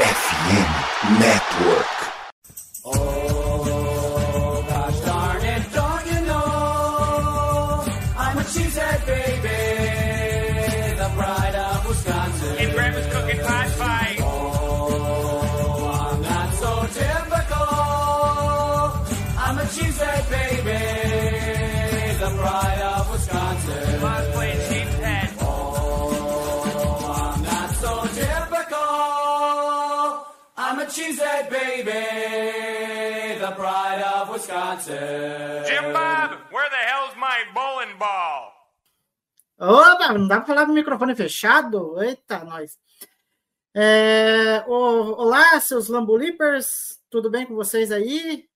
FM Network. Cheesehead baby, the pride of Wisconsin. Jim Bob, where the hell's my bowling ball? Opa, não dá para falar com o microfone fechado? Eita, nós. É, olá, seus Lambolipers, tudo bem com vocês aí?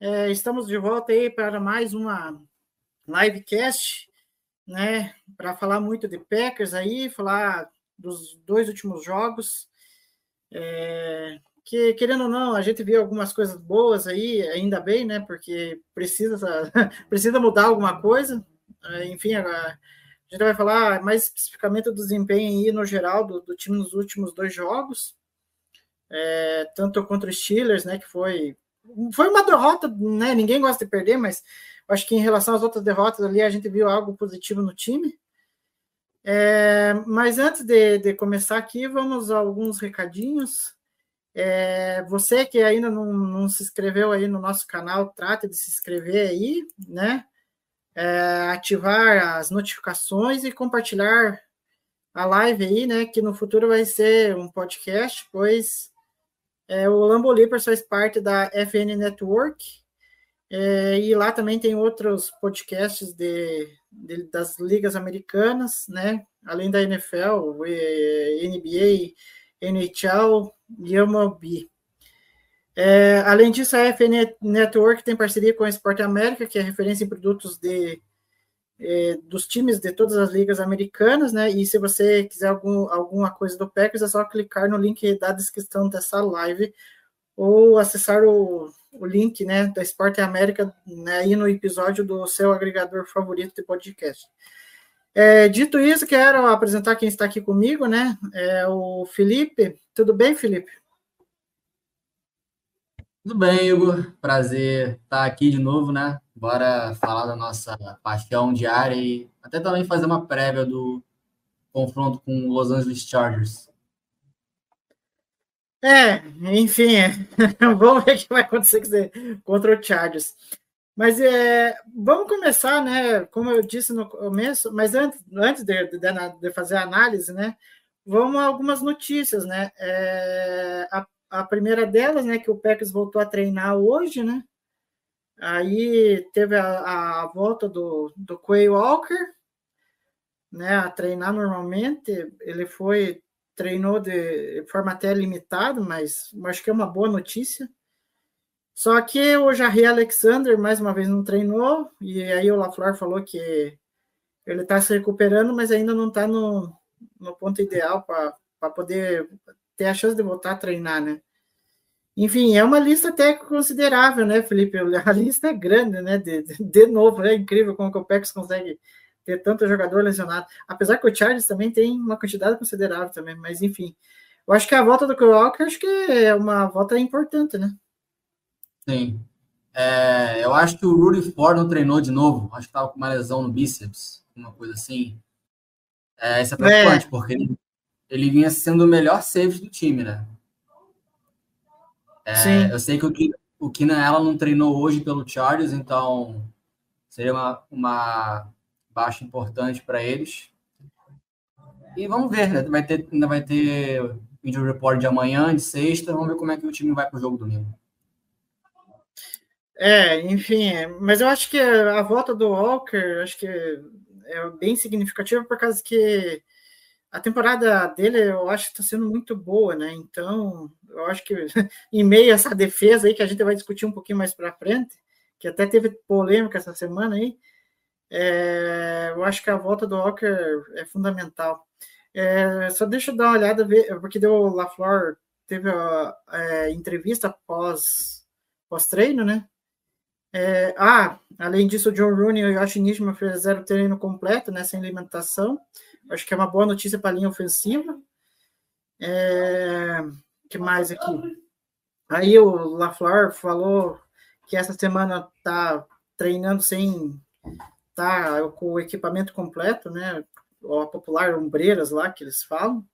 É, estamos de volta aí para mais uma livecast, né? Para falar muito de Packers aí, falar dos dois últimos jogos. É, que, querendo ou não, a gente viu algumas coisas boas aí, ainda bem, né? Porque precisa, precisa mudar alguma coisa. É, Enfim, a, gente vai falar mais especificamente do desempenho aí no geral do, do time nos últimos dois jogos, É, tanto contra os Steelers, né, que foi foi uma derrota, né? Ninguém gosta de perder, mas acho que em relação às outras derrotas ali a gente viu algo positivo no time. É, mas antes de, de começar aqui, vamos a alguns recadinhos. É, você que ainda não, não se inscreveu aí no nosso canal, trate de se inscrever aí, né? é, ativar as notificações e compartilhar a live aí, né? Que no futuro vai ser um podcast, pois é, o Lambolipers faz parte da FN Network. é, e lá também tem outros podcasts de, de- das ligas americanas, né? Além da NFL, NBA, NHL e. É, além disso, a FN Network tem parceria com a Sport América, que é referência em produtos de, é, dos times de todas as ligas americanas, né? E se você quiser algum, alguma coisa do Packers, é só clicar no link da descrição dessa live ou acessar o, o link né, da Sport América né, aí no episódio do seu agregador favorito de podcast. É, dito isso, quero apresentar quem está aqui comigo, né? É o Felipe. Tudo bem, Felipe? Tudo bem, Igor? Prazer estar aqui de novo, né? Bora falar da nossa paixão diária e até também fazer uma prévia do confronto com o Los Angeles Chargers. É, enfim, é. vamos ver o que vai acontecer contra o Chargers. Mas é, vamos começar, né? Como eu disse no começo, mas antes, antes de, de, de fazer a análise, né? Vamos a algumas notícias, né? É, a, a primeira delas, né? Que o Packers voltou a treinar hoje, né? Aí teve a, a volta do, do Quay Walker, né? A treinar normalmente. Ele foi treinou de forma até limitada, mas acho que é uma boa notícia. Só que o Jarry Alexander, mais uma vez, não treinou, e aí o LaFleur falou que ele está se recuperando, mas ainda não está no, no ponto ideal para poder ter a chance de voltar a treinar, né? Enfim, é uma lista até considerável, né, Felipe? A lista é grande, né? De, de, de novo, é incrível como que o Pex consegue ter tanto jogador lesionado. Apesar que o Chargers também tem uma quantidade considerável também, mas enfim. Eu acho que a volta do Walker acho que é uma volta importante, né? Sim. É, eu acho que o Rudy Ford não treinou de novo. Acho que estava com uma lesão no bíceps, uma coisa assim. É, isso é preocupante, é. porque ele, ele vinha sendo o melhor safety do time, né? É, Sim. Eu sei que o, o Keenan ela não treinou hoje pelo Chargers, então seria uma, uma baixa importante para eles. E vamos ver, né? Vai ter, ainda vai ter vídeo report de amanhã, de sexta. Vamos ver como é que o time vai para o jogo domingo. É, enfim, mas eu acho que a volta do Walker, acho que é bem significativa por causa que a temporada dele eu acho que está sendo muito boa, né? Então, eu acho que em meio a essa defesa aí que a gente vai discutir um pouquinho mais para frente, que até teve polêmica essa semana aí, é, eu acho que a volta do Walker é fundamental. É, só deixa eu dar uma olhada, ver, porque deu o LaFleur teve a, a entrevista pós, pós treino, né? É, ah, além disso, o John Rooney e o Yoshi Nishima fizeram treino completo, né, sem alimentação. Acho que é uma boa notícia para a linha ofensiva. É, que mais aqui? Aí o LaFleur falou que essa semana tá treinando sem tá com o equipamento completo, né? A popular ombreiras lá que eles falam,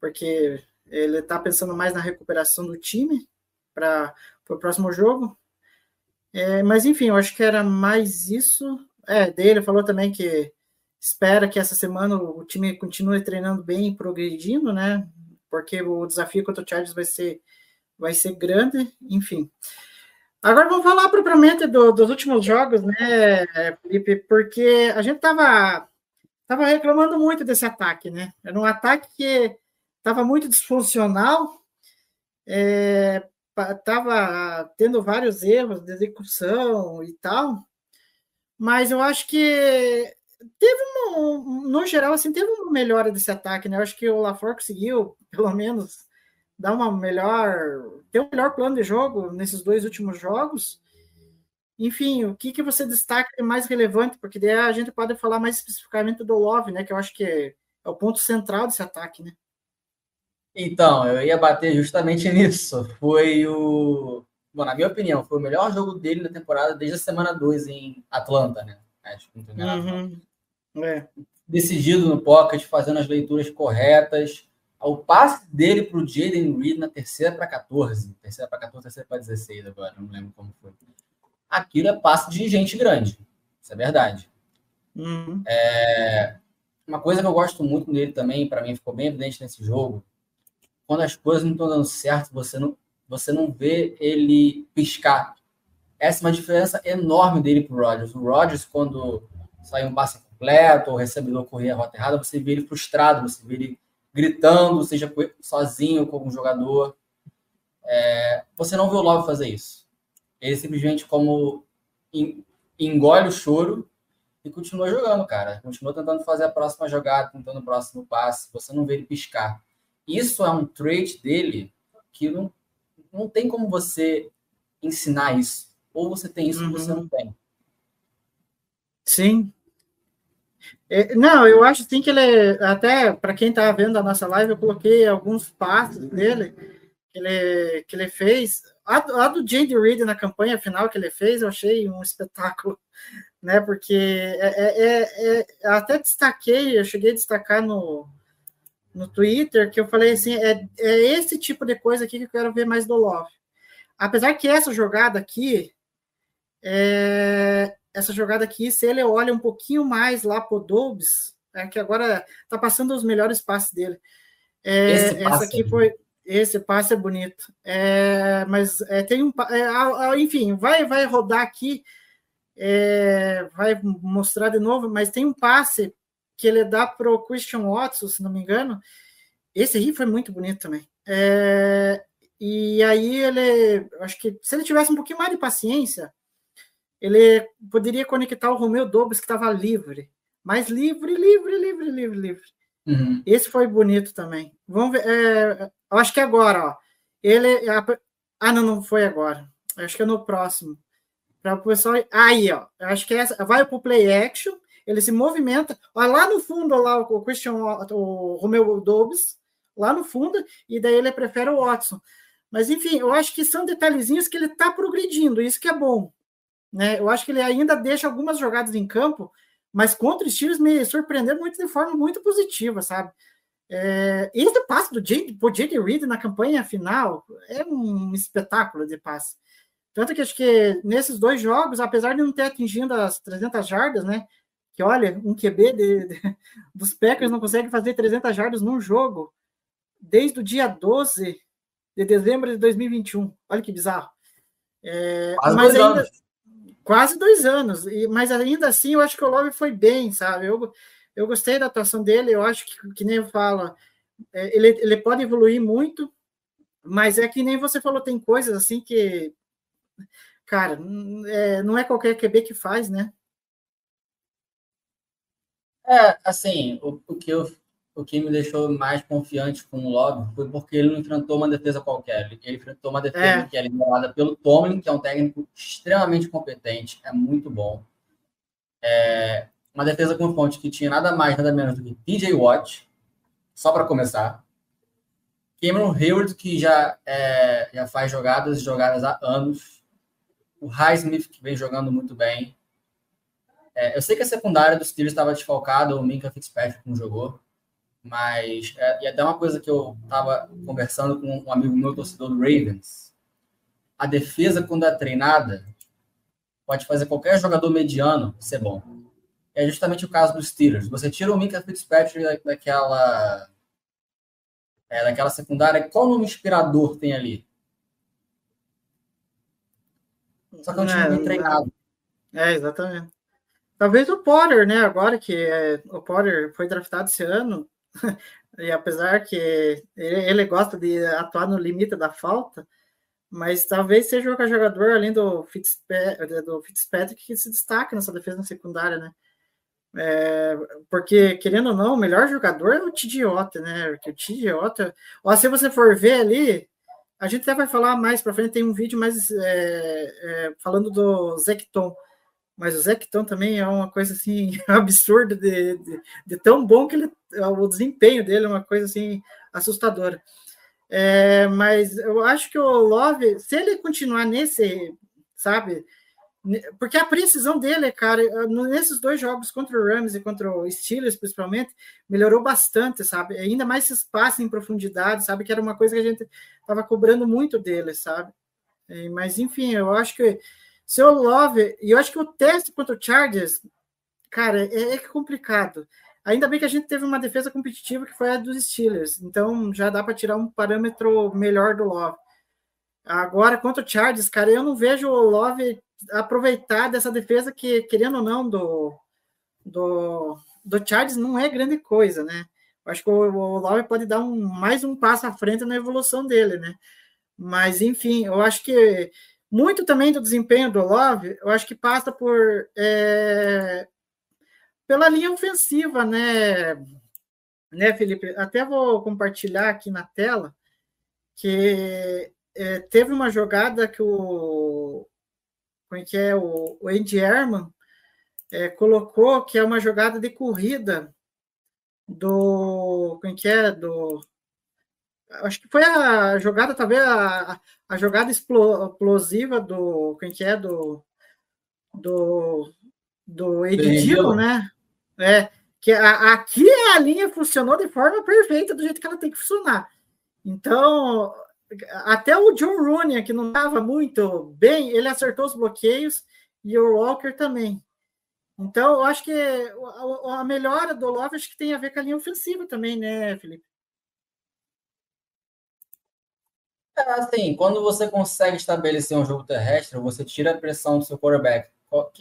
porque ele está pensando mais na recuperação do time para o próximo jogo. É, mas enfim, eu acho que era mais isso. É, dele falou também que espera que essa semana o time continue treinando bem e progredindo, né? Porque o desafio contra o Chargers vai ser, vai ser grande, enfim. Agora vamos falar propriamente do, dos últimos jogos, né, Felipe? Porque a gente tava, tava reclamando muito desse ataque, né? Era um ataque que estava muito disfuncional, estava tendo vários erros de execução e tal, mas eu acho que teve uma, no geral, assim, teve uma melhora desse ataque, né? Eu acho que o LaFleur conseguiu, pelo menos, dar uma melhor, ter um melhor plano de jogo nesses dois últimos jogos. Enfim, o que, que você destaca de mais relevante? Porque daí a gente pode falar mais especificamente do Love, né? Que eu acho que é o ponto central desse ataque, né? Então, eu ia bater justamente nisso. Foi o. Bom, na minha opinião, foi o melhor jogo dele na temporada desde a semana 2 em Atlanta, né? Acho que não uhum. é. Decidido no pocket, fazendo as leituras corretas, o passe dele para o Jaden Reed na terceira para 14, terceira para 14, terceira para 16 agora, não lembro como foi. Aquilo é passe de gente grande, isso é verdade. Uhum. É, uma coisa que eu gosto muito dele também, para mim ficou bem evidente nesse jogo, quando as coisas não estão dando certo, você não, você não vê ele piscar. Essa é uma diferença enorme dele para o Rodgers. O Rodgers, quando sai um passe completo, ou recebedor corria a rota errada, você vê ele frustrado, você vê ele gritando, seja sozinho com um jogador. É, você não vê o Love fazer isso. Ele simplesmente como engole o choro e continua jogando, cara. Continua tentando fazer a próxima jogada, tentando o próximo passe. Você não vê ele piscar. Isso é um trait dele que não, não tem como você ensinar isso. Ou você tem isso uhum. ou você não tem. Sim, é, não, eu acho sim que ele, até para quem está vendo a nossa live, eu coloquei alguns passos dele que ele, que ele fez. A, a do Jade Reed na campanha final que ele fez, eu achei um espetáculo, né? Porque é, é, é, é até destaquei, eu cheguei a destacar no, no Twitter, que eu falei assim: é, é esse tipo de coisa aqui que eu quero ver mais do Love. Apesar que essa jogada aqui, é, essa jogada aqui, se ele olha um pouquinho mais lá pro Dobbs, é que agora tá passando os melhores passes dele. É, essa aqui é foi. Esse passe é bonito. É, mas é, tem um. É, enfim, vai, vai rodar aqui, é, vai mostrar de novo, mas tem um passe que ele dá pro Christian Watson, se não me engano. Esse aí foi muito bonito também. É, e aí ele. Acho que se ele tivesse um pouquinho mais de paciência, ele poderia conectar o Romeu Dobbs, que estava livre. Mas livre, livre, livre, livre, livre. Uhum. Esse foi bonito também. Vamos ver. É, acho que agora, ó. Ele. Ah, não, não foi agora. Acho que é no próximo. Para o pessoal. Aí, ó. Acho que é essa. Vai para o play action. Ele se movimenta. Olha lá no fundo, lá o Christian, o Romeu Dobbs, lá no fundo, e daí ele prefere o Watson. Mas, enfim, eu acho que são detalhezinhos que ele está progredindo, isso que é bom. Né? Eu acho que ele ainda deixa algumas jogadas em campo, mas contra os times me surpreendeu muito de forma muito positiva, sabe? É, esse passe do Jake Reed na campanha final é um espetáculo de passe. Tanto que acho que nesses dois jogos, apesar de não ter atingido as 300 jardas, né? Que olha, um QB de, de, dos Packers não consegue fazer 300 jardas num jogo desde o dia 12 de dezembro de 2021. Olha que bizarro. É, mas ainda, anos. Quase dois anos, e, mas ainda assim eu acho que o Love foi bem, sabe? Eu, eu gostei da atuação dele, eu acho que, que nem eu falo, é, ele, ele pode evoluir muito, mas é que nem você falou, tem coisas assim que, cara, é, não é qualquer QB que faz, né? É, assim, o, o que eu o que me deixou mais confiante com o Love foi porque ele não enfrentou uma defesa qualquer. Ele enfrentou uma defesa é. que é liderada pelo Tomlin, que é um técnico extremamente competente, é muito bom. É uma defesa com fonte que tinha nada mais, nada menos do que TJ Watt, só para começar. Cameron Hayward, que já, é, já faz jogadas e jogadas há anos. O Highsmith, que vem jogando muito bem. É, eu sei que a secundária dos Steelers estava desfalcada, o Minka Fitzpatrick não jogou. Mas, é, e até uma coisa que eu estava conversando com um amigo meu, torcedor do Ravens. A defesa, quando é treinada, pode fazer qualquer jogador mediano ser bom. É justamente o caso dos Steelers. Você tira o Minka Fitzpatrick daquela, é, daquela secundária, qual nome inspirador tem ali? Só que é um time bem treinado. É, exatamente. Talvez o Potter, né? Agora que é, o Potter foi draftado esse ano, e apesar que ele, ele, gosta de atuar no limite da falta, mas talvez seja o jogador, além do Fitzpatrick, do Fitzpatrick, que se destaca nessa defesa secundária, né? É, porque, querendo ou não, o melhor jogador é o Tidiota, né? Porque o Tidiota, ó, se você for ver ali, a gente até vai falar mais para frente, tem um vídeo mais é, é, falando do Zecton, mas o Zecton também é uma coisa assim absurda de, de, de, tão bom que ele, o desempenho dele é uma coisa assim assustadora. É, mas eu acho que o Love, se ele continuar nesse, sabe, porque a precisão dele, cara, nesses dois jogos contra o Rams e contra o Steelers, principalmente, melhorou bastante, sabe? Ainda mais esse espaço em profundidade, sabe? Que era uma coisa que a gente estava cobrando muito dele, sabe? Mas, enfim, eu acho que seu Love, e eu acho que o teste contra o Chargers, cara, é, é complicado. Ainda bem que a gente teve uma defesa competitiva que foi a dos Steelers, então já dá para tirar um parâmetro melhor do Love. Agora, contra o Chargers, cara, eu não vejo o Love aproveitar dessa defesa que, querendo ou não, do, do, do Chargers não é grande coisa, né? Eu acho que o, o Love pode dar um, mais um passo à frente na evolução dele, né? Mas, enfim, eu acho que muito também do desempenho do Love, eu acho que passa por é, pela linha ofensiva, né, né, Felipe? Até vou compartilhar aqui na tela que é, teve uma jogada que o como é que é o, o Andy Herman é, colocou que é uma jogada de corrida do como é que é do acho que foi a jogada, talvez a, a jogada explosiva do. Quem que é? Do. Do. Do Edilo, né? É. Que a, aqui a linha funcionou de forma perfeita, do jeito que ela tem que funcionar. Então, até o John Rooney, que não estava muito bem, ele acertou os bloqueios e o Walker também. Então, eu acho que a, a melhora do Love acho que tem a ver com a linha ofensiva também, né, Felipe? É assim, quando você consegue estabelecer um jogo terrestre, você tira a pressão do seu quarterback.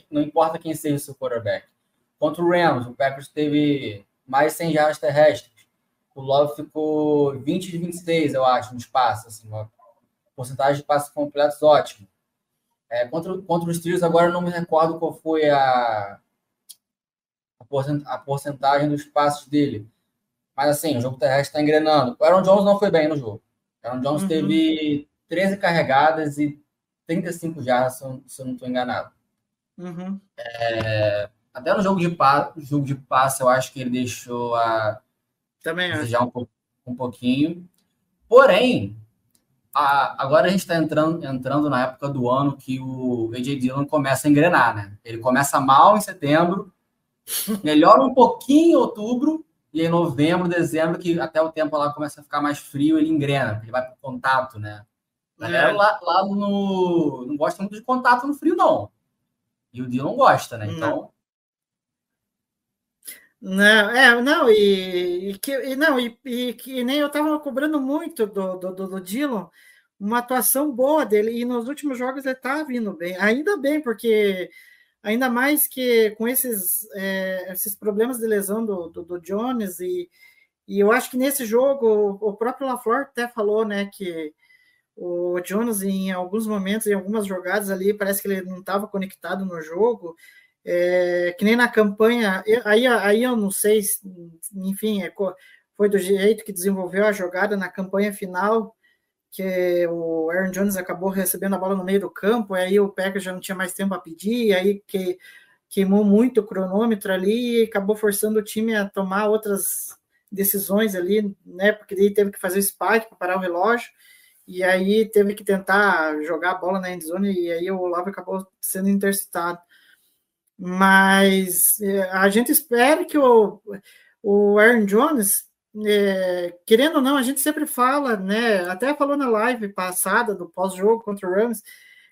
Não importa quem seja o seu quarterback. Contra o Rams, o Packers teve mais 100 jardas terrestres. O Love ficou 20 de 26, eu acho, nos passes. Assim, uma porcentagem de passes completos ótimo. É, contra, contra os Steelers, agora não me recordo qual foi a, a porcentagem dos passes dele. Mas assim, o jogo terrestre está engrenando. O Aaron Jones não foi bem no jogo. Aaron Jones uhum. teve 13 carregadas e 35 jardas, se eu, se eu não estou enganado. Uhum. É, até no jogo de, passe, jogo de passe, eu acho que ele deixou a Também desejar um, um pouquinho. Porém, a, agora a gente está entrando, entrando na época do ano que o AJ Dillon começa a engrenar, né? Ele começa mal em setembro, melhora um pouquinho em outubro, e em novembro, dezembro, que até o tempo lá começa a ficar mais frio, ele engrena, ele vai para contato, né? A galera é. lá, lá no. não gosta muito de contato no frio, não. E o Dio não gosta, né? Então. Não, é, não, e, e que, e não, e, e que nem eu estava cobrando muito do, do, do, do Dillon, uma atuação boa dele, e nos últimos jogos ele está vindo bem, ainda bem, porque ainda mais que com esses, é, esses problemas de lesão do, do, do, Jones, e, e eu acho que nesse jogo o próprio LaFleur até falou né, que o Jones, em alguns momentos, em algumas jogadas ali, parece que ele não estava conectado no jogo, é, que nem na campanha, aí, aí eu não sei, enfim, é, foi do jeito que desenvolveu a jogada na campanha final, que o Aaron Jones acabou recebendo a bola no meio do campo, aí o Packers já não tinha mais tempo a pedir, aí que queimou muito o cronômetro ali e acabou forçando o time a tomar outras decisões ali, né? Porque ele teve que fazer o spike para parar o relógio, e aí teve que tentar jogar a bola na endzone, e aí o Olavo acabou sendo interceptado. Mas é, a gente espera que o, o Aaron Jones, é, querendo ou não, a gente sempre fala, né? Até falou na live passada do pós-jogo contra o Rams,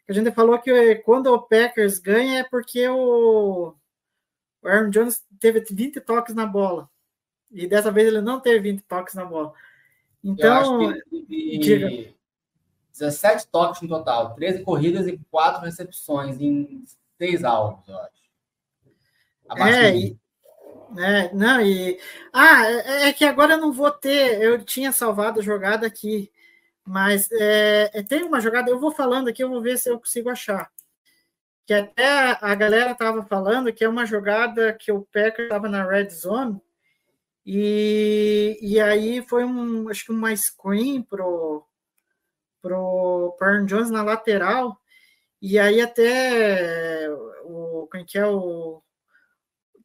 a gente falou que quando o Packers ganha é porque o, o Aaron Jones teve 20 toques na bola. E dessa vez ele não teve 20 toques na bola. Então, diga. 17 toques no total, 13 corridas e 4 recepções em 6 alvos, eu acho. Abaixo é, e, é, não, e. Ah, é, é, que agora eu não vou ter. Eu tinha salvado a jogada aqui, mas é, é, tem uma jogada, eu vou falando aqui, eu vou ver se eu consigo achar. Que até a galera estava falando que é uma jogada que o Packer estava na red zone, e, e aí foi um, acho que uma screen pro, pro Aaron Jones na lateral, e aí até o, quem que é o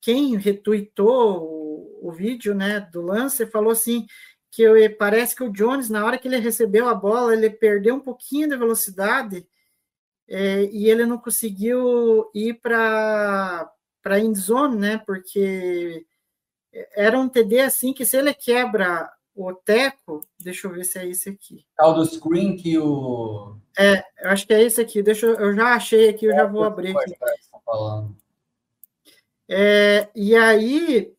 quem retuitou o, o vídeo né, do lance falou assim que eu, parece que o Jones, na hora que ele recebeu a bola, ele perdeu um pouquinho de velocidade é, e ele não conseguiu ir para para end zone, né? Porque era um TD assim que se ele quebra o teco, deixa eu ver se é esse aqui. É o do screen que o. É, eu acho que é esse aqui. Deixa eu, eu já achei aqui, eu já vou abrir aqui. Falando. É, e aí,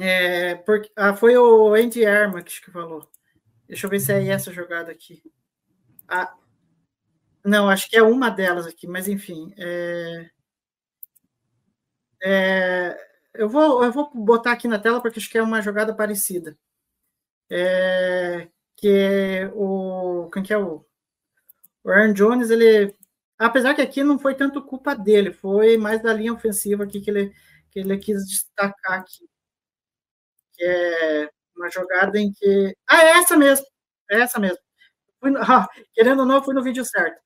é, porque, ah, foi o Andy Armax que falou. Deixa eu ver se é essa jogada aqui. Ah, não, acho que é uma delas aqui, mas enfim. É, é, eu, vou, eu vou botar aqui na tela porque acho que é uma jogada parecida. É, que é o. Quem que é o? O Aaron Jones, ele Apesar que aqui não foi tanto culpa dele, foi mais da linha ofensiva aqui que ele, que ele quis destacar aqui. Que é uma jogada em que. Ah, é essa mesmo! É essa mesmo. Fui, ah, querendo ou não, fui no vídeo certo.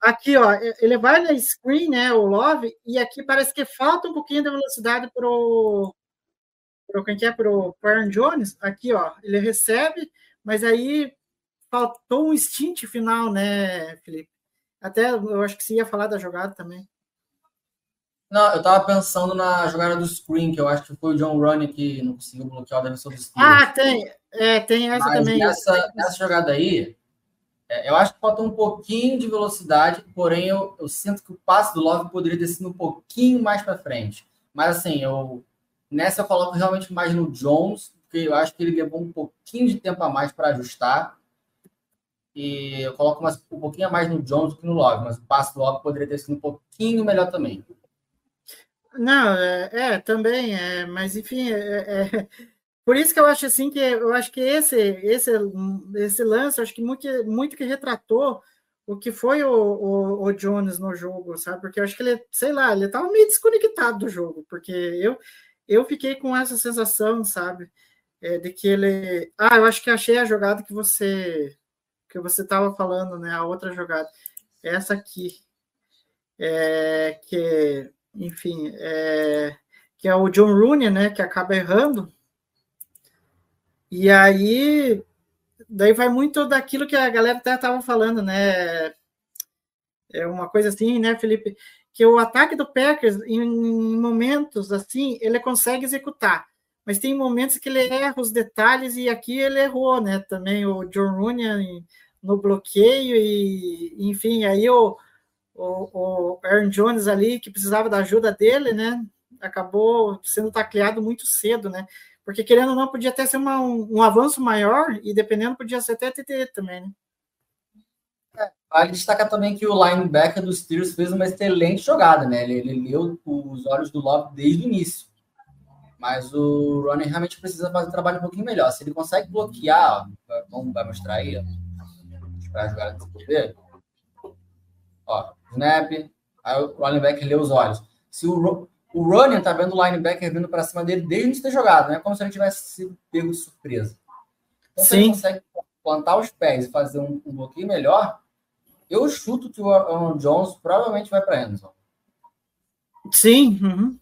Aqui, ó, ele vai na screen, né, o Love, e aqui parece que falta um pouquinho de velocidade pro, pro quem que é, pro, pro Aaron Jones. Aqui, ó, ele recebe, mas aí faltou um stint final, né, Felipe? Até eu acho que você ia falar da jogada também. Não, eu tava pensando na jogada do screen, que eu acho que foi o John Ronnie que não conseguiu bloquear o defensor do Steelers. Ah, tem. É, tem essa Mas também. Essa, essa jogada aí, é, eu acho que faltou um pouquinho de velocidade, porém eu, eu sinto que o passe do Love poderia ter sido um pouquinho mais para frente. Mas assim, eu nessa eu coloco realmente mais no Jones, porque eu acho que ele levou um pouquinho de tempo a mais para ajustar. E eu coloco mais, um pouquinho a mais no Jones do que no Love, mas o passe do Love poderia ter sido um pouquinho melhor também. Não, é, é também, é, mas enfim, é, é, por isso que eu acho assim que eu acho que esse esse esse lance, acho que muito, muito que retratou o que foi o, o, o, Jones no jogo, sabe? Porque eu acho que ele, sei lá, ele estava meio desconectado do jogo, porque eu eu fiquei com essa sensação, sabe? É, de que ele. Ah, eu acho que achei a jogada que você que você estava falando, né? A outra jogada, essa aqui, é, que, enfim, é, que é o John Rooney, né? Que acaba errando. E aí, daí vai muito daquilo que a galera até estava falando, né? É uma coisa assim, né, Felipe? Que o ataque do Packers, em momentos assim, ele consegue executar mas tem momentos que ele erra os detalhes e aqui ele errou, né? Também o John Rooney no bloqueio e, enfim, aí o, o, o Aaron Jones ali, que precisava da ajuda dele, né? Acabou sendo tacleado muito cedo, né? Porque querendo ou não, podia até ser uma, um, um avanço maior e dependendo, podia ser até TT também, né? É, vale destacar também que o linebacker dos Steelers fez uma excelente jogada, né? Ele, ele leu os olhos do Love desde o início. Mas o Ronnie realmente precisa fazer um trabalho um pouquinho melhor. Se ele consegue bloquear, ó, vamos vai mostrar aí, ó, para jogar de poder. Ó, snap, aí o linebacker lê os olhos. Se o, o Ronnie tá vendo o linebacker vindo para cima dele desde antes de ter jogado, não é como se ele tivesse sido pego de surpresa. Então, se ele consegue plantar os pés e fazer um, um bloqueio melhor, eu chuto que o Aaron Jones provavelmente vai para Anderson. Sim. Uhum.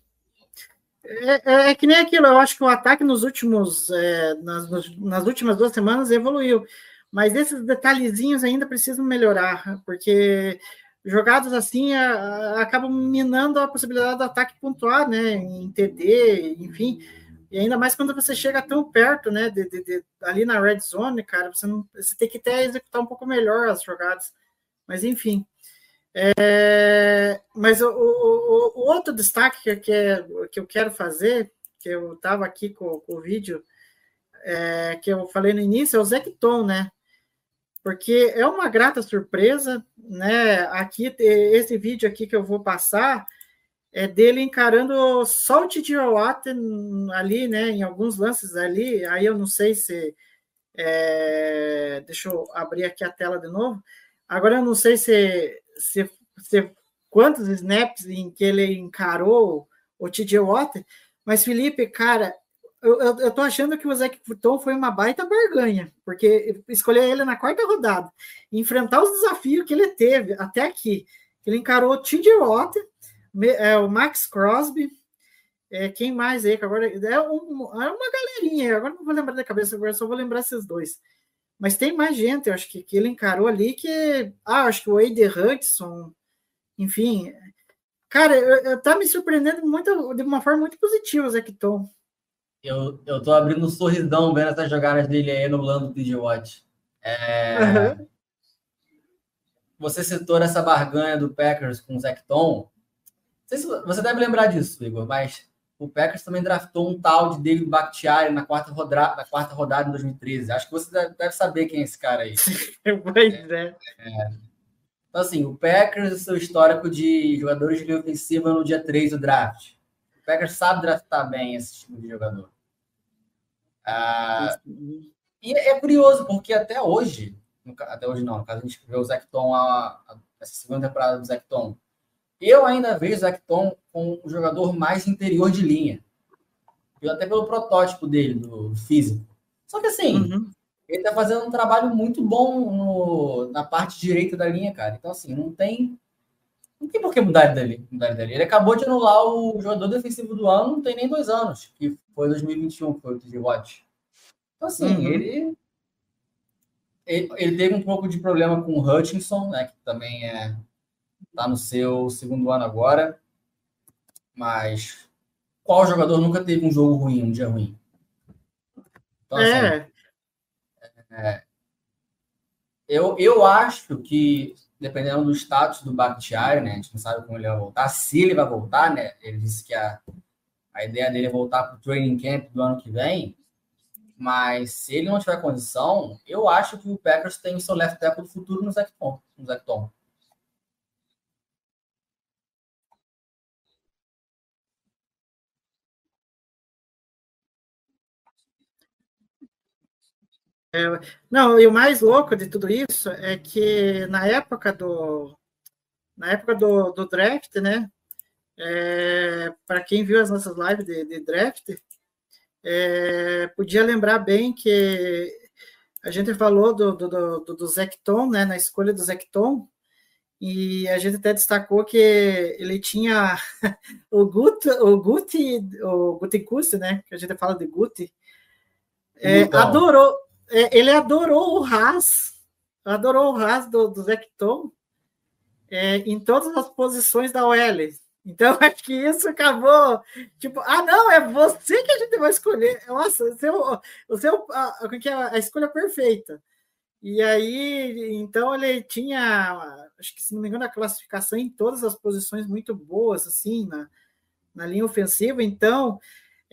É, é, é, que nem aquilo, eu acho que o ataque nos últimos, é, nas, nas últimas duas semanas evoluiu, mas esses detalhezinhos ainda precisam melhorar, porque jogadas assim a, a, acabam minando a possibilidade do ataque pontuar, né, em TD, enfim, e ainda mais quando você chega tão perto, né, de, de, de, ali na red zone, cara, você, não, você tem que até executar um pouco melhor as jogadas, mas enfim. É, mas o, o, o, outro destaque que, que, é, que eu quero fazer, que eu estava aqui com, com, o vídeo, é, que eu falei no início, é o Zecton, né? Porque é uma grata surpresa, né? Aqui, esse vídeo aqui que eu vou passar é dele encarando só o Titi ali, né? Em alguns lances ali, aí eu não sei se. É, deixa eu abrir aqui a tela de novo. Agora eu não sei se se, se, quantos snaps em que ele encarou o TJ Watt, mas Felipe, cara, eu, eu, tô achando que o Zé Futon foi uma baita barganha, porque escolher ele na quarta rodada, enfrentar os desafios que ele teve até aqui. Ele encarou o TJ Watt, é, o Max Crosby, é, quem mais aí? Que agora é, um, é uma galerinha, agora não vou lembrar da cabeça, agora só vou lembrar esses dois. Mas tem mais gente, eu acho que, que ele encarou ali que. Ah, acho que o Wade Hudson, enfim. Cara, eu, eu, tá me surpreendendo muito, de uma forma muito positiva, Zé Tom. Eu, eu tô abrindo um sorrisão vendo essas jogadas dele aí no lado do DJ Watch. É... Uhum. Você citou essa barganha do Packers com o Zecton. Se você deve lembrar disso, Igor, mas o Packers também draftou um tal de David Bakhtiari na quarta, rodada, na quarta rodada em 2013. Acho que você deve saber quem é esse cara aí. pois é. é. Então, assim, o Packers e seu histórico de jogadores de linha ofensiva no dia 3 do draft. O Packers sabe draftar bem esse tipo de jogador. Ah, e é curioso, porque até hoje, até hoje não, no caso a gente vê o Zecton, a, a, essa segunda temporada do Zecton, eu ainda vejo o Zecton com o jogador mais interior de linha. Até pelo protótipo dele, do físico. Só que assim, uhum. ele tá fazendo um trabalho muito bom no, na parte direita da linha, cara. Então, assim, não tem. Não tem por que mudar dele, mudar dele. Ele acabou de anular o jogador defensivo do ano, não tem nem dois anos, que foi 2021, que foi o TJ Watt. Então, assim, uhum. ele, ele, ele. teve um pouco de problema com o Hutchinson, né? Que também é está no seu segundo ano agora. Mas qual jogador nunca teve um jogo ruim, um dia ruim? Então, assim, é. é. eu, eu acho que, dependendo do status do Bakhtiari, né? A gente não sabe como ele vai voltar, se ele vai voltar, né? Ele disse que a, a ideia dele é voltar para o training camp do ano que vem. Mas se ele não tiver condição, eu acho que o Packers tem o seu left tackle do futuro no Zecton. No Zecton. É, não, e o mais louco de tudo isso é que na época do na época do, do draft, né? É, Para quem viu as nossas lives de, de draft, é, podia lembrar bem que a gente falou do, do, do, do Zecton, né? Na escolha do Zecton, e a gente até destacou que ele tinha o Gut, o Guti, o Guti né? Que a gente fala de Guti, é, adorou, é, ele adorou o Haas, adorou o Haas do, do Zecton é, em todas as posições da OL. Então, acho que isso acabou, tipo, ah, não, é você que a gente vai escolher. Nossa, o seu, o seu, a, a, a escolha perfeita. E aí, então, ele tinha, acho que se não me engano, a classificação em todas as posições muito boas, assim, na, na linha ofensiva. Então,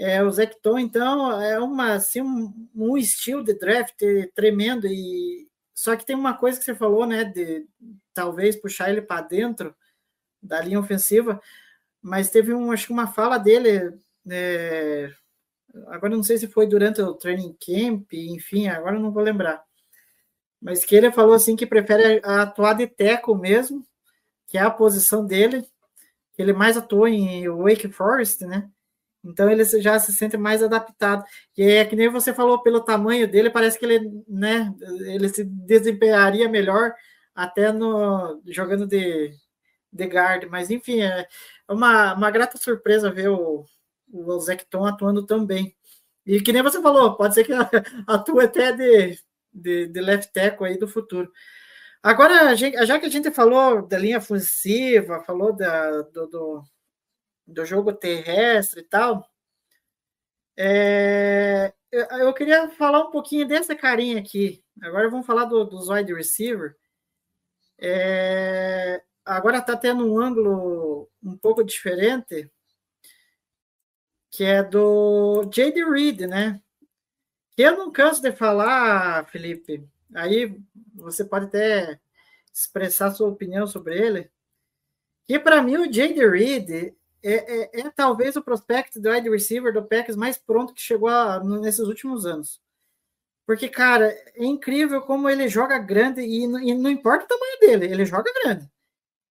é, o Zecton, então, é uma, assim, um, um, estilo de draft tremendo. e Só que tem uma coisa que você falou, né, de talvez puxar ele para dentro da linha ofensiva, mas teve um, acho que uma fala dele, é, agora não sei se foi durante o training camp, enfim, agora não vou lembrar, mas que ele falou assim que prefere atuar de teco mesmo, que é a posição dele, ele mais atuou em Wake Forest, né? Então ele já se sente mais adaptado. E é que nem você falou pelo tamanho dele, parece que ele, né, ele se desempenharia melhor até no jogando de, de guard, mas enfim, é uma, uma grata surpresa ver o, o Zecton atuando tão bem. E que nem você falou, pode ser que atue até de, de, de left tackle aí do futuro. Agora, já que a gente falou da linha ofensiva, falou da, do, do, do jogo terrestre e tal, é, eu queria falar um pouquinho dessa carinha aqui. Agora vamos falar do, dos wide receiver. É, agora está tendo um ângulo um pouco diferente, que é do J.D. Reed, né? Eu não canso de falar, Felipe. Aí você pode até expressar sua opinião sobre ele. Que para mim o J.D. Reed é, é, é, talvez o prospect do wide receiver do Packers mais pronto que chegou a, nesses últimos anos. Porque, cara, é incrível como ele joga grande e, e não importa o tamanho dele, ele joga grande.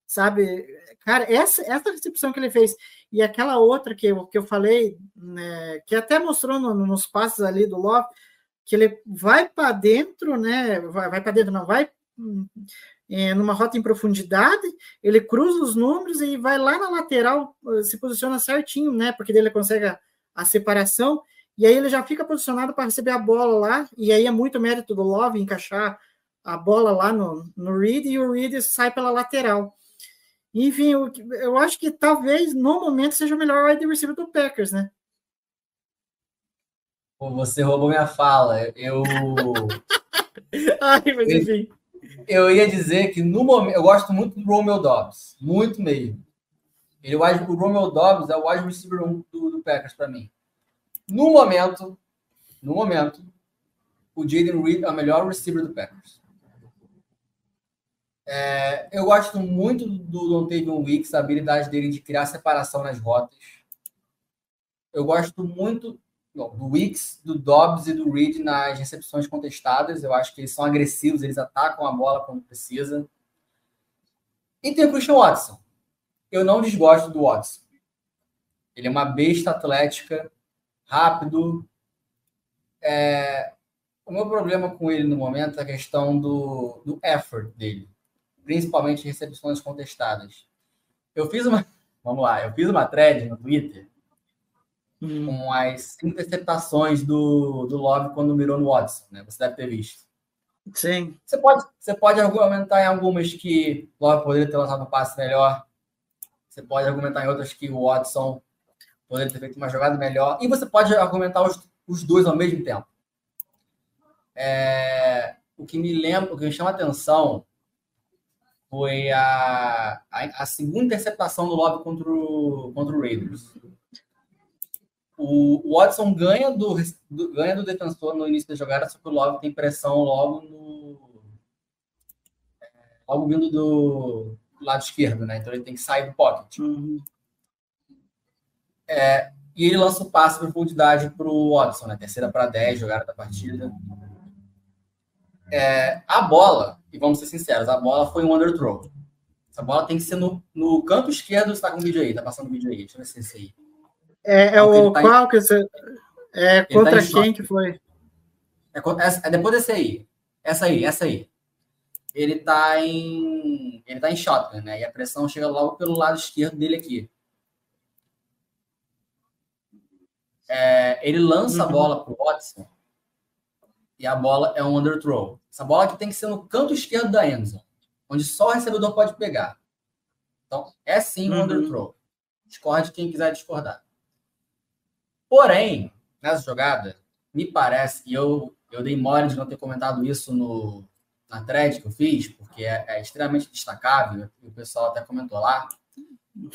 Sabe? Cara, essa, essa recepção que ele fez e aquela outra que eu, que eu falei, né, que até mostrou no, nos passos ali do Love, que ele vai para dentro, né? Vai, vai para dentro, não, vai é, numa rota em profundidade, ele cruza os números e vai lá na lateral, se posiciona certinho, né? Porque ele consegue a, a separação e aí ele já fica posicionado para receber a bola lá, e aí é muito mérito do Love encaixar a bola lá no, no Reed, e o Reed sai pela lateral. Enfim, eu, eu acho que talvez no momento seja o melhor wide receiver do Packers, né? Você roubou minha fala. Eu. Ai, mas enfim. Eu ia dizer que no momento. Eu gosto muito do Romeo Dobbs. Muito mesmo. Ele, o Romeo Dobbs é o wide receiver 1 do, do Packers para mim. No momento, no momento, o Jaden Reed é o melhor receiver do Packers. É, eu gosto muito do Dontavian Wicks, a habilidade dele de criar separação nas rotas. Eu gosto muito do Wicks, do Dobbs e do Reed nas recepções contestadas. Eu acho que eles são agressivos, eles atacam a bola quando precisa. E tem o Christian Watson. Eu não desgosto do Watson. Ele é uma besta atlética, rápido. É, o meu problema com ele no momento é a questão do, do effort dele, principalmente recepções contestadas. Eu fiz uma. Vamos lá, eu fiz uma thread no Twitter hum. com as interceptações do, do Love quando mirou no Watson, né? Você deve ter visto. Sim. Você pode, você pode argumentar em algumas que o Love poderia ter lançado um passe melhor. Você pode argumentar em outras que o Watson poderia ter feito uma jogada melhor. E você pode argumentar os, os dois ao mesmo tempo. É, o que me lembra, o que me chama a atenção foi a, a, a, segunda interceptação do Love contra o, contra o Raiders. O, Watson ganha do, do, ganha do defensor no início da jogada, só que o Love tem pressão logo no. Logo vindo do lado esquerdo, né? Então ele tem que sair do pocket. Uhum. É, e ele lança o passe para profundidade para o Watson, né? Terceira para 10, jogada da partida. É, a bola, e vamos ser sinceros, a bola foi um underthrow. Essa bola tem que ser no, no canto esquerdo. Você está com o vídeo aí, tá passando o vídeo aí. Deixa eu ver se é esse aí. É, é o tá qual em... que você. É tá contra tá quem que foi? É, é, depois desse aí. Essa aí, essa aí. Ele tá em. Ele tá em shotgun, né? E a pressão chega logo pelo lado esquerdo dele aqui. É, ele lança uhum. a bola para o Watson e a bola é um underthrow. Essa bola aqui tem que ser no canto esquerdo da endzone, onde só o recebedor pode pegar. Então, é sim um uhum. underthrow. Discorde quem quiser discordar. Porém, nessa jogada, me parece, e eu, eu dei mole de não ter comentado isso no, na thread que eu fiz, porque é, é extremamente destacável, e o pessoal até comentou lá.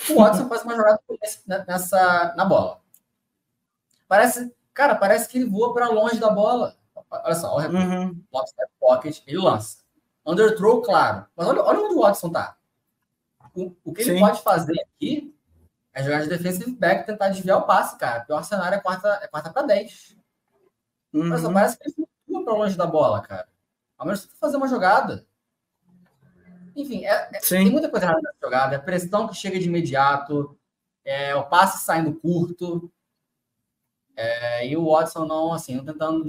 O Watson faz uma jogada nessa, na bola. Parece, cara, parece que ele voa para longe da bola. Olha só, olha uhum. pocket, ele lança. Underthrow, claro. Mas olha, olha onde o Watson tá. O, o que Sim. ele pode fazer aqui é jogar de defensive back tentar desviar o passe, cara. O pior cenário é quarta, é quarta para 10. Uhum. Mas só parece que ele voa para longe da bola, cara. Ao menos você fazer uma jogada. Enfim, é, é, tem muita coisa errada nessa jogada. É pressão que chega de imediato, é o passe saindo curto. É, e o Watson não, assim, não tentando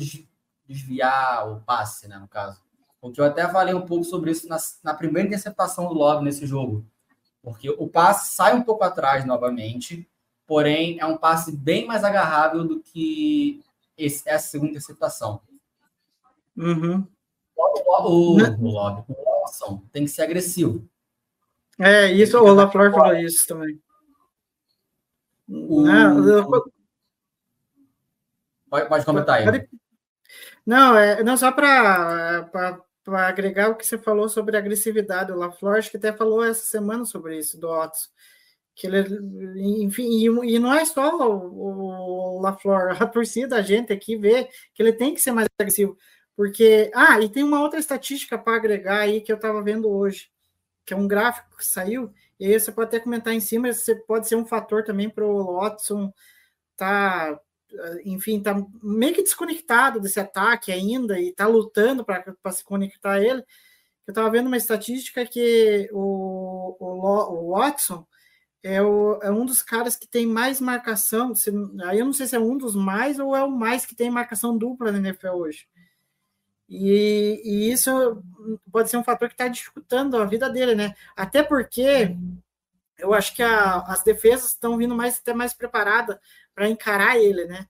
desviar o passe, né, no caso. Porque eu até falei um pouco sobre isso na, na primeira interceptação do Love nesse jogo. Porque o passe sai um pouco atrás novamente, porém é um passe bem mais agarrável do que esse, essa segunda interceptação. Uhum. O, o, Né? o, Lobby, o Watson tem que ser agressivo. É, isso, o LaFleur falou isso também. O- Não, eu- Pode, pode comentar aí. Não, é, não só para agregar o que você falou sobre agressividade, o LaFleur acho que até falou essa semana sobre isso, do Otto. Que ele, enfim, e, e não é só o, o LaFleur, a torcida, a gente aqui vê que ele tem que ser mais agressivo. Porque, ah, e tem uma outra estatística para agregar aí que eu estava vendo hoje, que é um gráfico que saiu, e aí você pode até comentar em cima, você pode ser um fator também para o Watson tá enfim, tá meio que desconectado desse ataque ainda e tá lutando para se conectar a ele. Eu estava vendo uma estatística que o, o, o Watson é, o- é um dos caras que tem mais marcação. se- aí eu não sei se é um dos mais ou é o mais que tem marcação dupla na NFL hoje. E, e isso pode ser um fator que está dificultando a vida dele, né? Até porque eu acho que a- as defesas estão vindo mais até mais preparadas para encarar ele, né?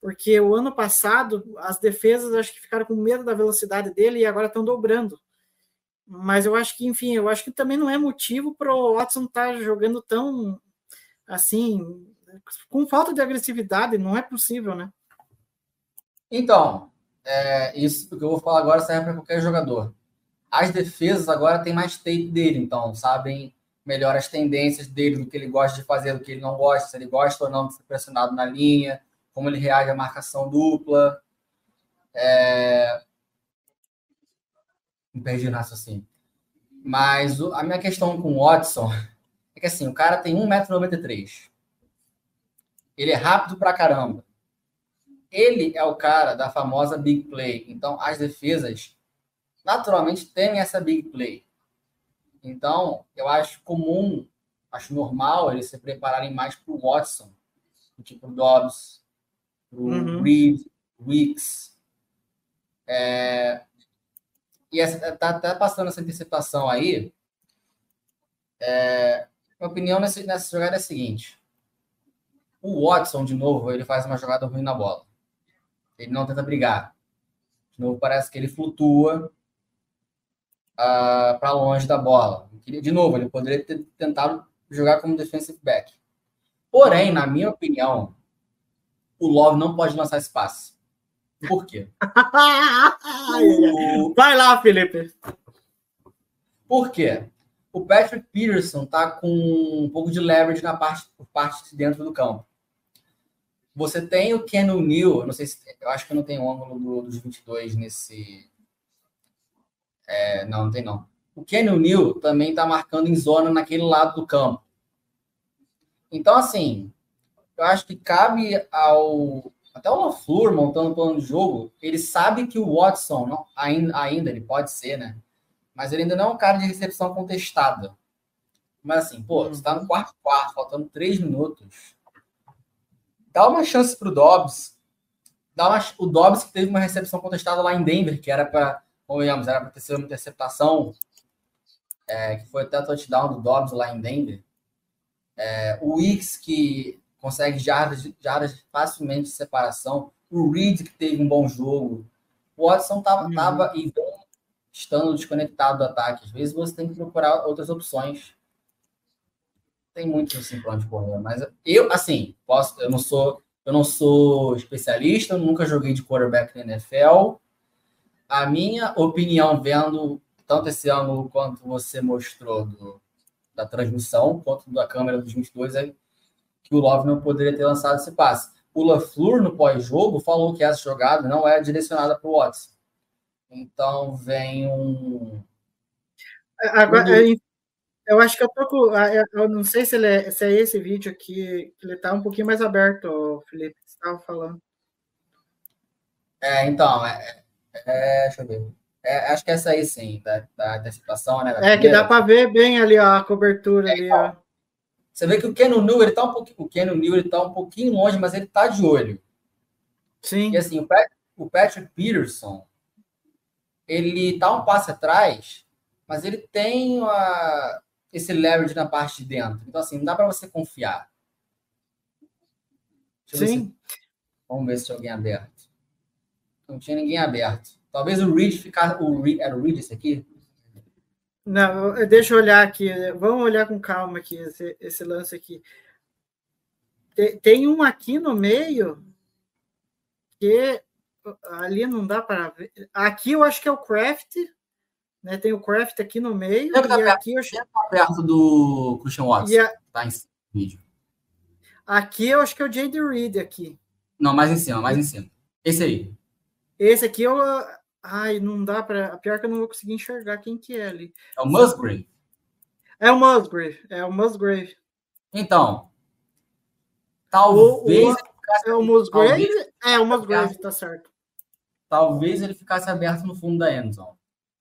Porque o ano passado as defesas acho que ficaram com medo da velocidade dele e agora estão dobrando. Mas eu acho que, enfim, eu acho que também não é motivo para o Watson estar jogando tão assim, com falta de agressividade, não é possível, né? Então, é, isso que eu vou falar agora serve para qualquer jogador. As defesas agora têm mais tape dele, então sabem melhor as tendências dele, do que ele gosta de fazer, do que ele não gosta, se ele gosta ou não de ser pressionado na linha, como ele reage à marcação dupla. É... Me perdi no raciocínio. Mas a minha questão com o Watson é que assim, o cara tem 1,93m. Ele é rápido pra caramba ele é o cara da famosa big play. Então, as defesas naturalmente temem essa big play. Então, eu acho comum, acho normal eles se prepararem mais para o Watson, do que para o Dobbs, para o Uhum. Reed, Wicks. É, E essa, tá, tá passando essa interceptação aí. É, minha opinião nessa, nessa jogada é a seguinte. O Watson, de novo, ele faz uma jogada ruim na bola. Ele não tenta brigar. De novo, parece que ele flutua para longe da bola. De novo, ele poderia ter tentado jogar como defensive back. Porém, na minha opinião, o Love não pode lançar esse passe. Por quê? O- Vai lá, Felipe. Por quê? O Patrick Peterson tá com um pouco de leverage na parte, por parte de dentro do campo. Você tem o Ken O'Neill, eu não sei se eu acho que não tem o ângulo do- dos 22 nesse. É, não, não tem não. O Ken O'Neill também está marcando em zona naquele lado do campo. Então, assim, eu acho que cabe ao. Até o LaFleur montando o plano de jogo, ele sabe que o Watson, não, ainda, ainda, ele pode ser, né? Mas ele ainda não é um cara de recepção contestada. Mas assim, pô, você tá no quarto quarto, faltando três minutos. Dá uma chance pro Dobbs. Dá uma, o Dobbs que teve uma recepção contestada lá em Denver, que era para, convenhamos, era para ter sido uma interceptação, é, que foi até o touchdown do Dobbs lá em Denver. É, o Wicks, que consegue jardas, jardas facilmente de separação. O Reed, que teve um bom jogo. O Watson tava, Uhum. tava e vem estando desconectado do ataque. Às vezes você tem que procurar outras opções. Tem muitos assim para onde correr, mas eu assim, posso, eu não sou, eu não sou especialista, nunca joguei de quarterback na NFL. A minha opinião vendo tanto esse ângulo quanto você mostrou do, da transmissão, quanto da câmera dos 22 é que o Love não poderia ter lançado esse passe. O LaFleur, no pós-jogo, falou que essa jogada não é direcionada para o Watson. Então vem um. Agora, eu, acho que eu tô com. Eu eu não sei se, ele é, se é esse vídeo aqui, que ele tá um pouquinho mais aberto, Felipe, que você estava falando. É, então, é, é, deixa eu ver. É, acho que essa aí sim, da, da antecipação, né? da É que primeira. dá para ver bem ali ó, a cobertura ali, ó. Você vê que o Ken New, ele tá um pouquinho, o Ken New, ele tá um pouquinho longe, mas ele tá de olho. Sim. E assim, o, Pat- o Patrick Peterson, ele tá um passo atrás, mas ele tem uma- esse leverage na parte de dentro. Então, assim, não dá para você confiar. Deixa Sim. se- Vamos ver se alguém aberto. Não tinha ninguém aberto. Talvez o Reed ficar. O Reed, era o Reed esse aqui? Não, deixa eu olhar aqui. Vamos olhar com calma aqui esse, esse lance aqui. Tem, tem um aqui no meio que ali não dá para ver. Aqui eu acho que é o Craft, né? Tem o Craft aqui no meio Eu tá e perto. aqui eu, acho- Tá perto do Christian e a- Tá em vídeo. aqui eu acho que é o J.D. Reed aqui. Não, mais em cima, mais em cima. Esse aí. Esse aqui eu ai, não dá para, pior que eu não vou conseguir enxergar quem que é ali. É o Musgrave. É o Musgrave, é o Musgrave. Então, talvez, O- o- É o Musgrave? Talvez- É o Musgrave, tá certo. talvez ele ficasse aberto no fundo da endzone.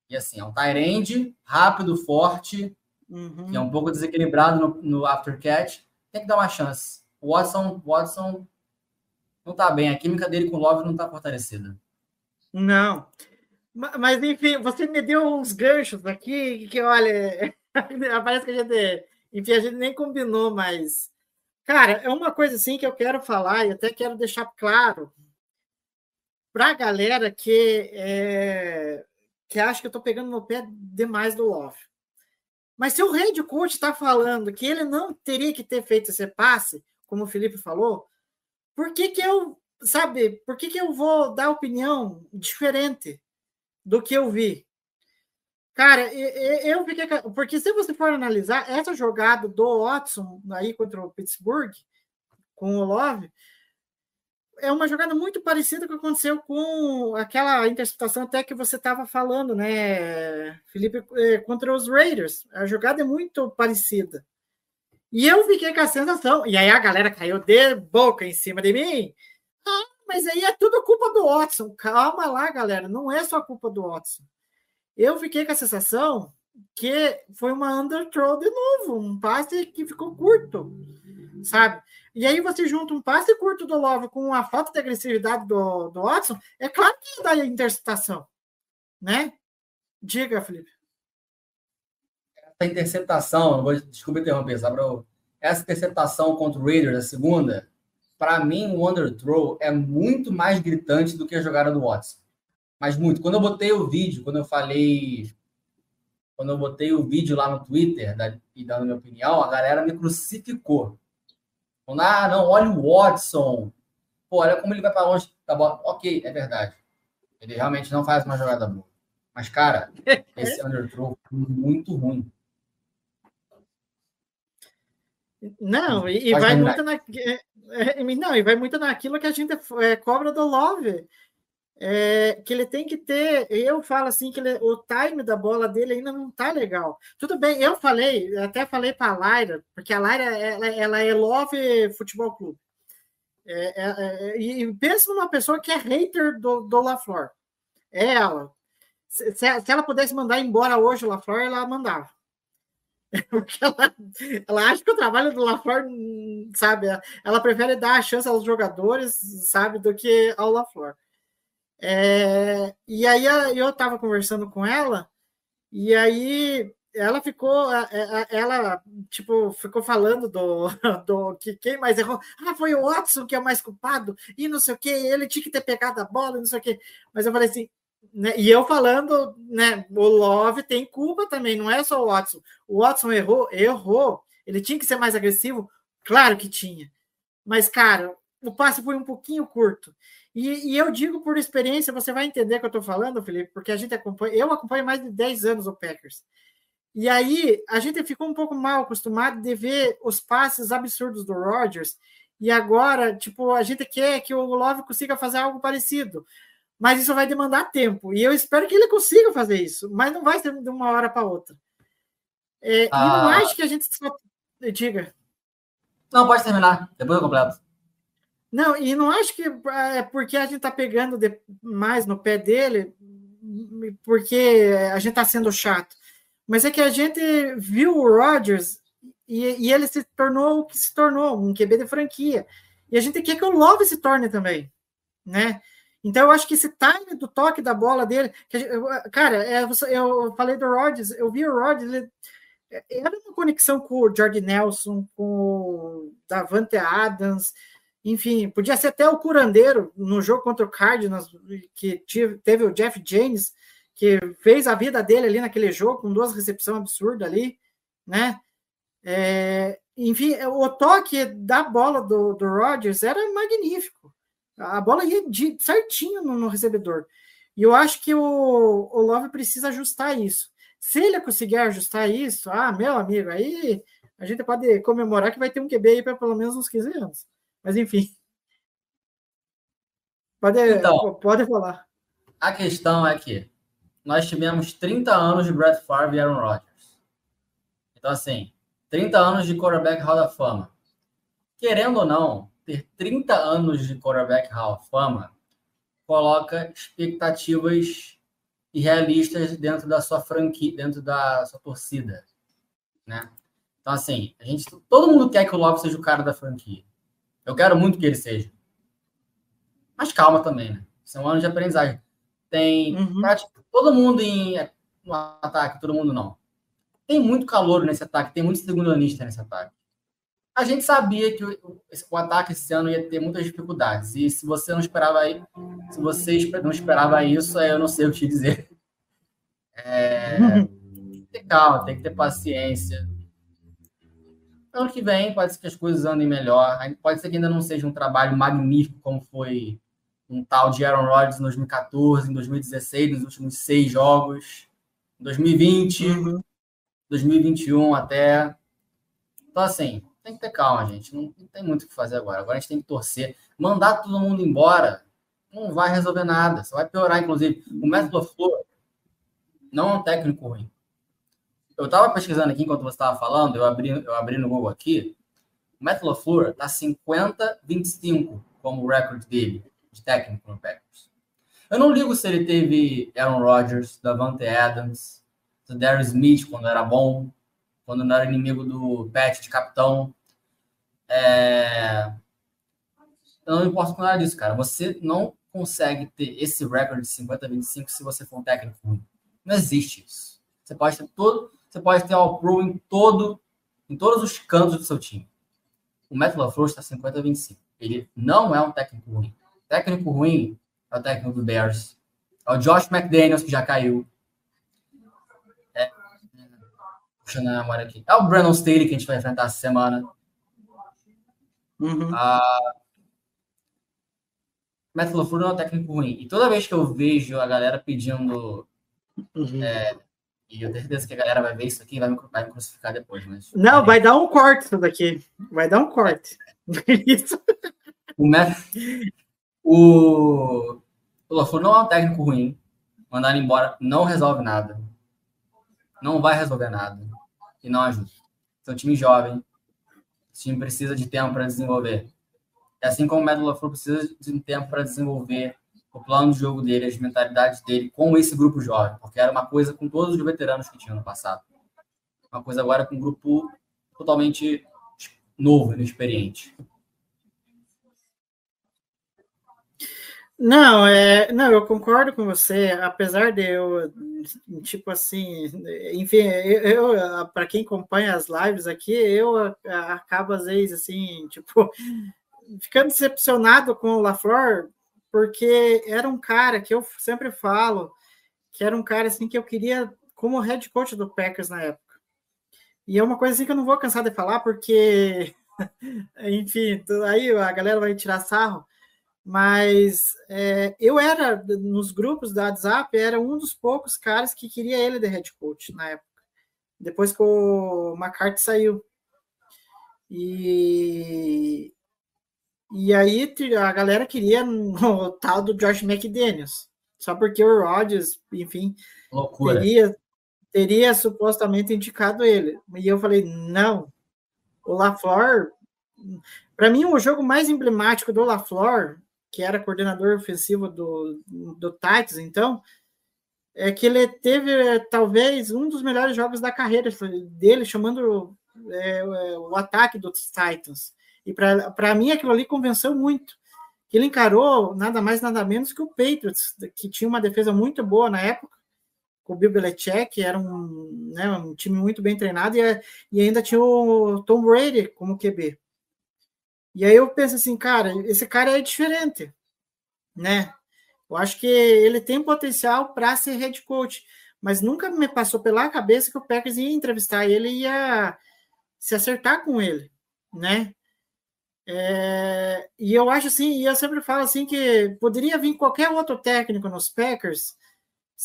E assim, é um end, rápido, forte, Uhum. que é um pouco desequilibrado no, no after catch. Tem que dar uma chance. O Watson, Watson não tá bem. A química dele com o Love não tá fortalecida. Não. Ma- Mas, enfim, você me deu uns ganchos aqui que, olha, parece que a gente, enfim, a gente nem combinou, mas, cara, é uma coisa assim que eu quero falar e até quero deixar claro para a galera que, é, que acha que eu estou pegando no pé demais do Love. Mas se o head coach está falando que ele não teria que ter feito esse passe, como o Felipe falou, por que, que eu, sabe, por que, que eu vou dar opinião diferente do que eu vi? Cara, eu fiquei. Porque se você for analisar essa jogada do Watson aí contra o Pittsburgh, com o Love, é uma jogada muito parecida com o que aconteceu com aquela interceptação até que você estava falando, né, Felipe, eh, contra os Raiders. A jogada é muito parecida. E eu fiquei com a sensação, e aí a galera caiu de boca em cima de mim. Ah, mas aí é tudo culpa do Watson. Calma lá, galera, não é só culpa do Watson. Eu fiquei com a sensação que foi uma underthrow de novo, um passe que ficou curto, sabe? E aí você junta um passe curto do Love com a falta de agressividade do, do Watson, é claro que dá interceptação, né? Diga, Felipe. Essa interceptação, vou, desculpa interromper, só essa interceptação contra o Raiders, a segunda, para mim, o underthrow é muito mais gritante do que a jogada do Watson. Mas muito. Quando eu botei o vídeo, quando eu falei. Quando eu botei o vídeo lá no Twitter da- e dando minha opinião, a galera me crucificou. Falando, ah, não, olha o Watson. Pô, olha como ele vai para longe da bola. Ok, é verdade. Ele realmente não faz uma jogada boa. Mas, cara, esse underthrow foi muito ruim. Não, e, e vai muito na, é, não, e vai muito naquilo que a gente é, cobra do Love. É, que ele tem que ter, eu falo assim que ele- o time da bola dele ainda não tá legal. Tudo bem, eu falei, até falei para a Laira, porque a Laira ela, ela é Love Futebol Clube. É, é, é, e pensa numa pessoa que é hater do, do LaFleur. É ela. Se, se- ela pudesse mandar embora hoje o LaFleur, ela mandava. Porque ela, ela acha que o trabalho do LaFleur, hum, sabe, ela prefere dar a chance aos jogadores, sabe, do que ao LaFleur. É, e aí eu estava conversando com ela, e aí ela ficou, ela, tipo, ficou falando do, do que quem mais errou. Ah, foi o Watson que é o mais culpado, e não sei o que, ele tinha que ter pegado a bola, não sei o que. Mas eu falei assim, né, e eu falando, né, o Love tem culpa também, não é só o Watson. O Watson errou, errou. Ele tinha que ser mais agressivo, claro que tinha. Mas, cara, o passe foi um pouquinho curto. E, e eu digo por experiência, você vai entender o que eu estou falando, Felipe, porque a gente acompanha, eu acompanho mais de 10 anos o Packers. E aí a gente ficou um pouco mal acostumado de ver os passes absurdos do Rodgers. E agora, tipo, a gente quer que o Love consiga fazer algo parecido. Mas isso vai demandar tempo. E eu espero que ele consiga fazer isso. Mas não vai ser de uma hora para outra. É, E não Ah. acho que a gente só. Diga. Não, pode terminar. Depois eu completo. Não, e não acho que é porque a gente está pegando de- mais no pé dele, porque a gente está sendo chato. Mas é que a gente viu o Rodgers e, e ele se tornou o que se tornou, um QB de franquia. E a gente quer que o Love se torne também, né? Então eu acho que esse time do toque da bola dele, cara, é, eu falei do Rodgers, eu vi o Rodgers, ele, era uma conexão com o Jordi Nelson, com o Davante Adams, enfim, podia ser até o curandeiro no jogo contra o Cardinals, que teve o Jeff James, que fez a vida dele ali naquele jogo, com duas recepções absurdas ali, né? É, enfim, o toque da bola do, do Rodgers era magnífico. A bola ia de, certinho no, no, recebedor. E eu acho que o, o Love precisa ajustar isso. Se ele conseguir ajustar isso, ah, meu amigo, aí a gente pode comemorar que vai ter um QB aí para pelo menos uns 15 anos. Mas enfim. Pode, então, pode falar. A questão é que nós tivemos 30 anos de Brett Favre e Aaron Rodgers. Então, assim, 30 anos de quarterback Hall da Fama. Querendo ou não, ter 30 anos de quarterback Hall da Fama coloca expectativas irrealistas dentro da sua franquia, dentro da sua torcida, né? Então, assim, a gente, todo mundo quer que o Love seja o cara da franquia. Eu quero muito que ele seja. Mas calma também, né? Isso é um ano de aprendizagem. Tem uhum. todo mundo em no ataque, todo mundo não. Tem muito calor nesse ataque, tem muito segundo anista nesse ataque. A gente sabia que o, o, ataque esse ano ia ter muitas dificuldades. E se você não esperava aí, se você não esperava isso, eu não sei o que te dizer. É, tem que ter calma, tem que ter paciência. Ano que vem pode ser que as coisas andem melhor. Pode ser que ainda não seja um trabalho magnífico como foi um tal de Aaron Rodgers em 2014, em 2016, nos últimos seis jogos, em 2020, uhum. 2021 até. Então, assim, tem que ter calma, gente. Não, não tem muito o que fazer agora. Agora a gente tem que torcer. Mandar todo mundo embora não vai resolver nada. Só vai piorar, inclusive. O método Flor não é um técnico ruim eu estava pesquisando aqui enquanto você estava falando, eu abri, eu abri no Google aqui. O Matt LaFleur está 50-25 como recorde dele de técnico no Packers. Eu não ligo se ele teve Aaron Rodgers, Davante Adams, Darius Smith quando era bom, quando não era inimigo do Pet de capitão. É... Eu não me importo com nada disso, cara. Você não consegue ter esse recorde de 50-25 se você for um técnico ruim. Não existe isso. Você pode ter todo você pode ter All Pro em todo, em todos os cantos do seu time. O Matt LaFleur está 50 a 25. Ele não é um técnico ruim. Técnico ruim é o técnico do Bears. É o Josh McDaniels, que já caiu. É, puxando a memória aqui. É o Brandon Staley, que a gente vai enfrentar essa semana. Uhum. Ah, Matt LaFleur é um técnico ruim. E toda vez que eu vejo a galera pedindo uhum. é, e eu tenho certeza que a galera vai ver isso aqui e vai me, vai me crucificar depois. Mas... Não, vai dar um corte isso daqui. Vai dar um corte. isso. O, o, o Lafur não é um técnico ruim. Mandar ele embora não resolve nada. Não vai resolver nada. E não ajuda. Um time jovem. O time precisa de tempo para desenvolver. É assim como o Lafur precisa de tempo para desenvolver o plano de jogo dele, as mentalidades dele com esse grupo jovem, porque era uma coisa com todos os veteranos que tinham no passado. Uma coisa agora com um grupo totalmente novo, inexperiente. Não, é, não, eu concordo com você, apesar de eu, tipo assim, enfim, eu, eu para quem acompanha as lives aqui, eu acabo às vezes assim, tipo, ficando decepcionado com o LaFleur, porque era um cara que eu sempre falo que era um cara assim que eu queria como head coach do Packers na época. E é uma coisa assim que eu não vou cansar de falar, porque, enfim, aí a galera vai tirar sarro, mas é, eu era, nos grupos da WhatsApp, era um dos poucos caras que queria ele de head coach na época, depois que o McCarthy saiu. E, e aí a galera queria o tal do Josh McDaniels, só porque o Rodgers, enfim, Loucura. teria, teria supostamente indicado ele. E eu falei, não, o LaFleur, para mim o jogo mais emblemático do LaFleur, que era coordenador ofensivo do, do Titans, então, é que ele teve talvez um dos melhores jogos da carreira dele, chamando é, o ataque dos Titans. E para mim aquilo ali convenceu muito. Ele encarou nada mais, nada menos que o Patriots, que tinha uma defesa muito boa na época, com o Bill Belichick, era um, né, um time muito bem treinado, e, e ainda tinha o Tom Brady como QB. E aí eu penso assim, cara, esse cara é diferente, né? Eu acho que ele tem potencial para ser head coach, mas nunca me passou pela cabeça que o Packers ia entrevistar ele e ia se acertar com ele, né? É, e eu acho assim, e eu sempre falo assim que poderia vir qualquer outro técnico nos Packers,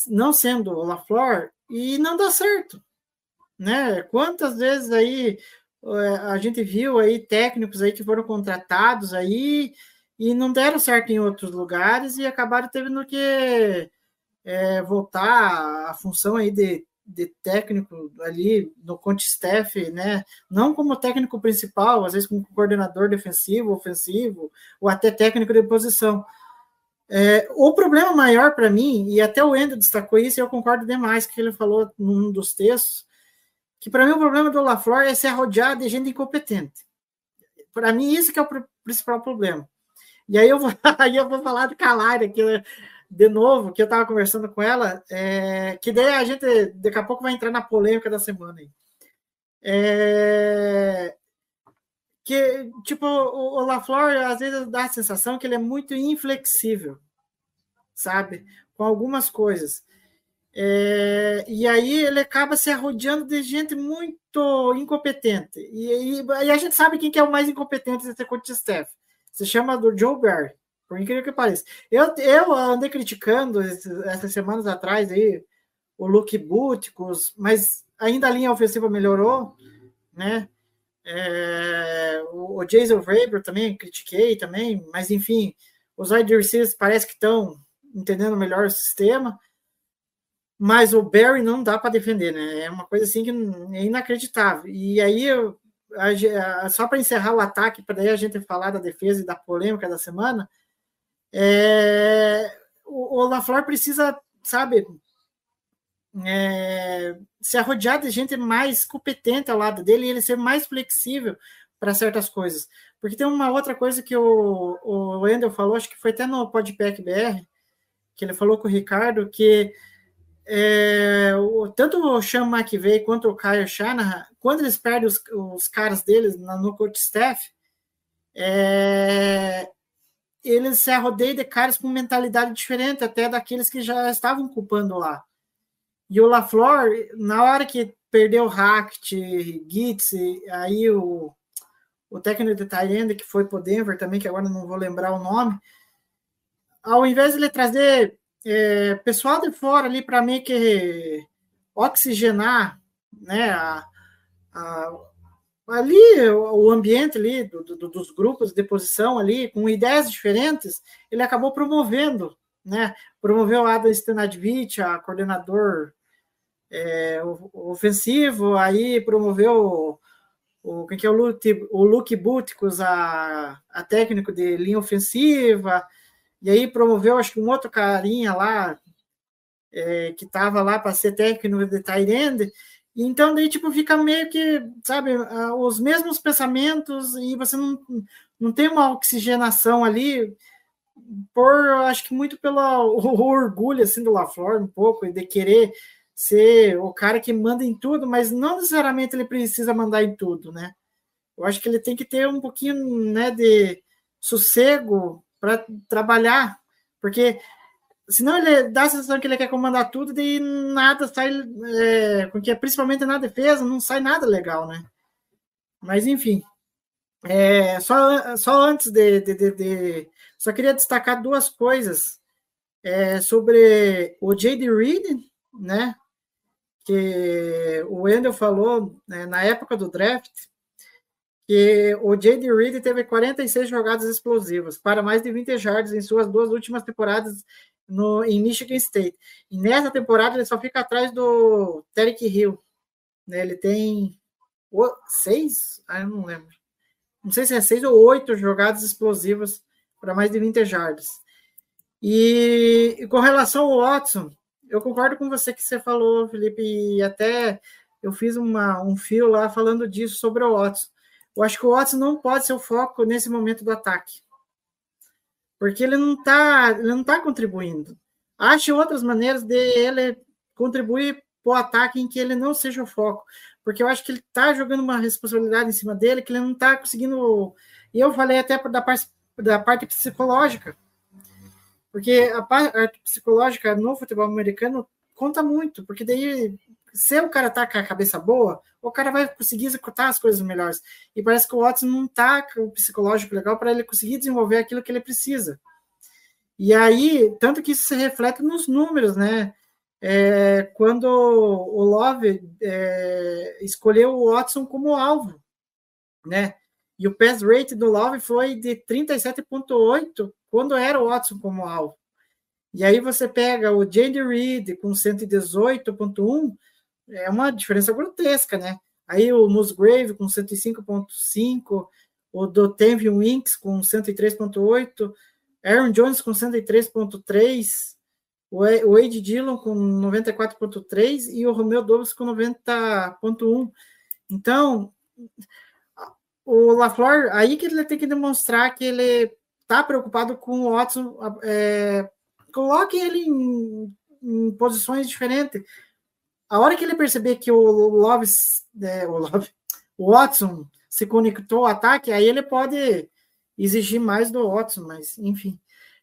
não sendo o LaFleur, e não dá certo, né? Quantas vezes aí a gente viu aí técnicos aí que foram contratados aí e não deram certo em outros lugares e acabaram tendo que é, voltar à função aí de, de técnico ali no Conte né? Não como técnico principal, às vezes como coordenador defensivo, ofensivo, ou até técnico de posição. É, o problema maior para mim, e até o Endo destacou isso, e eu concordo demais que ele falou num dos textos, que para mim o problema do LaFleur é ser rodeado de gente incompetente. Para mim, isso que é o principal problema. E aí eu vou, aí eu vou falar do Calari aqui né, de novo, que eu estava conversando com ela, é, que daí a gente daqui a pouco vai entrar na polêmica da semana aí. É, que, tipo, o, o LaFleur às vezes dá a sensação que ele é muito inflexível, sabe? Com algumas coisas. É, e aí ele acaba se arrodeando de gente muito incompetente. E, e, e a gente sabe quem que é o mais incompetente desse coach staff. Se chama do Joe Barry, por incrível que pareça. Eu, eu andei criticando essas semanas atrás aí o Luke Butkus, mas ainda a linha ofensiva melhorou, né? É, o, o Jason Raber também critiquei também, mas enfim, os wide receivers parece que estão entendendo melhor o sistema. Mas o Barry não dá para defender, né? É uma coisa assim que é inacreditável. E aí, só para encerrar o ataque, para daí a gente falar da defesa e da polêmica da semana, é, o, o LaFleur precisa, sabe, é, se arrodear de gente mais competente ao lado dele e ele ser mais flexível para certas coisas. Porque tem uma outra coisa que o, o Wendel falou, acho que foi até no Podpack BR, que ele falou com o Ricardo, que é, o, tanto o Sean McVay quanto o Kyle Shanahan, quando eles perdem os, os caras deles no coach staff, é, eles se arrodeiam de caras com mentalidade diferente até daqueles que já estavam ocupando lá. E o LaFleur, na hora que perdeu Hackett, Gitz, aí o, o técnico de Tyrande, que foi para Denver também, que agora não vou lembrar o nome, ao invés de ele trazer é, pessoal de fora ali para mim que oxigenar né, a, a, ali o ambiente ali do, do, dos grupos de posição ali com ideias diferentes ele acabou promovendo né promoveu o Adam Stanadvich a coordenador é, ofensivo aí promoveu o, o que é o Luke, o Luke Buticos a, a técnico de linha ofensiva e aí promoveu, acho que um outro carinha lá, é, que estava lá para ser técnico de Tyrande, então daí tipo fica meio que, sabe, os mesmos pensamentos e você não, não tem uma oxigenação ali, por, acho que muito pelo orgulho, assim, do LaFleur, um pouco, de querer ser o cara que manda em tudo, mas não necessariamente ele precisa mandar em tudo, né? Eu acho que ele tem que ter um pouquinho, né, de sossego para trabalhar, porque senão ele dá a sensação que ele quer comandar tudo e nada sai, é, porque principalmente na defesa, não sai nada legal, né? Mas enfim, é, só, só antes de, de, de, de, Só queria destacar duas coisas é, sobre o J.D. Reed, né? Que o Wendel falou né, na época do draft, que o J.D. Reed teve 46 jogadas explosivas para mais de 20 jardas em suas duas últimas temporadas no, em Michigan State. E nessa temporada ele só fica atrás do Tarek Hill. Né? Ele tem o, seis? Ah, eu não lembro. Não sei se é seis ou oito jogadas explosivas para mais de 20 jardas. E, e, com relação ao Watson, eu concordo com você que você falou, Felipe, e até eu fiz uma, um fio lá falando disso sobre o Watson. Eu acho que o Watson não pode ser o foco nesse momento do ataque. Porque ele não está ele não tá contribuindo. Ache outras maneiras de ele contribuir para o ataque em que ele não seja o foco. Porque eu acho que ele está jogando uma responsabilidade em cima dele que ele não está conseguindo E eu falei até da parte, da parte psicológica, porque a parte psicológica no futebol americano conta muito, porque daí, se o cara tá com a cabeça boa, o cara vai conseguir executar as coisas melhores. E parece que o Watson não tá com o psicológico legal para ele conseguir desenvolver aquilo que ele precisa. E aí, tanto que isso se reflete nos números, né? É, quando o Love é, escolheu o Watson como alvo, né? E o pass rate do Love foi de 37,8 quando era o Watson como alvo. E aí você pega o Jandy Reed com 118,1, é uma diferença grotesca, né? Aí o Musgrave com 105,5, o Dotavian Winks com 103,8, Aaron Jones com 103,3, o Wade Dillon com 94,3 e o Romeo Dobbs com 90,1. Então, o LaFleur, aí que ele tem que demonstrar que ele está preocupado com o Watson. É, coloque ele em, em, posições diferentes. A hora que ele perceber que o Love, é, o, Love, o Watson se conectou ao ataque, aí ele pode exigir mais do Watson, mas enfim.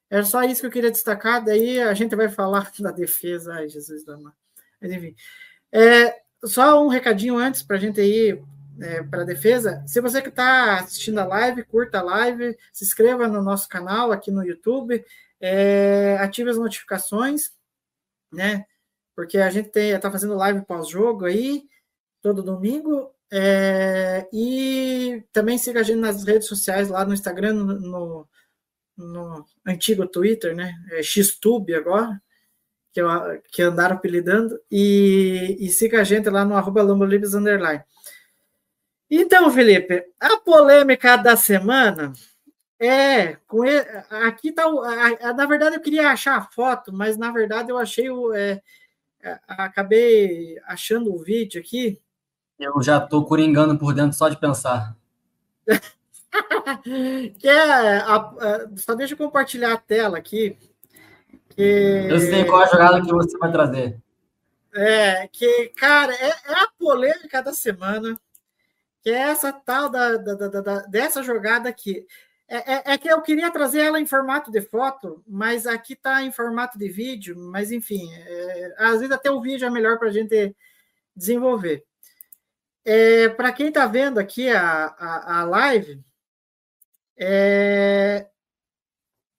Era só isso que eu queria destacar, daí a gente vai falar da defesa. Ai, Jesus do Mas enfim. É, só um recadinho antes para a gente ir é, para a defesa. Se você que está assistindo a live, curta a live, se inscreva no nosso canal aqui no YouTube, é, ative as notificações, né? Porque a gente está fazendo live pós-jogo aí, todo domingo. É, e também siga a gente nas redes sociais, lá no Instagram, no, no, no antigo Twitter, né? É Xtube agora, que, eu, que andaram apelidando. E, e siga a gente lá no arroba Underline. Então, Felipe, a polêmica da semana é com ele, aqui tá na verdade eu queria achar a foto, mas na verdade eu achei o é, acabei achando o vídeo aqui. Eu já estou coringando por dentro só de pensar. que é a, a, só deixa eu compartilhar a tela aqui. Que, eu sei qual é a jogada que você vai trazer. É, que, cara, é, é a polêmica da semana que é essa tal da, da, da, da dessa jogada aqui. É, é, é, que eu queria trazer ela em formato de foto, mas aqui está em formato de vídeo, mas enfim, é, às vezes até o vídeo é melhor para a gente desenvolver. É, para quem está vendo aqui a, a, a live, é,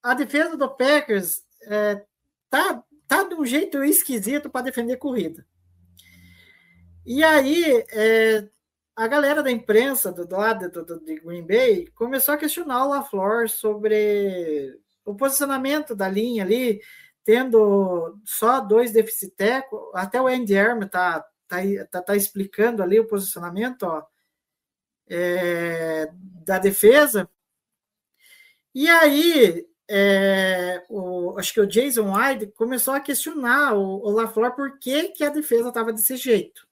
a defesa do Packers é, tá, tá de um jeito esquisito para defender corrida. E aí, é, a galera da imprensa do lado do, do, de Green Bay começou a questionar o LaFleur sobre o posicionamento da linha ali, tendo só dois deficitecos, até o Andy Herman tá, tá, tá, tá, explicando ali o posicionamento ó, é, da defesa. E aí, é, o, acho que o Jason White começou a questionar o, o LaFleur por que, que a defesa estava desse jeito.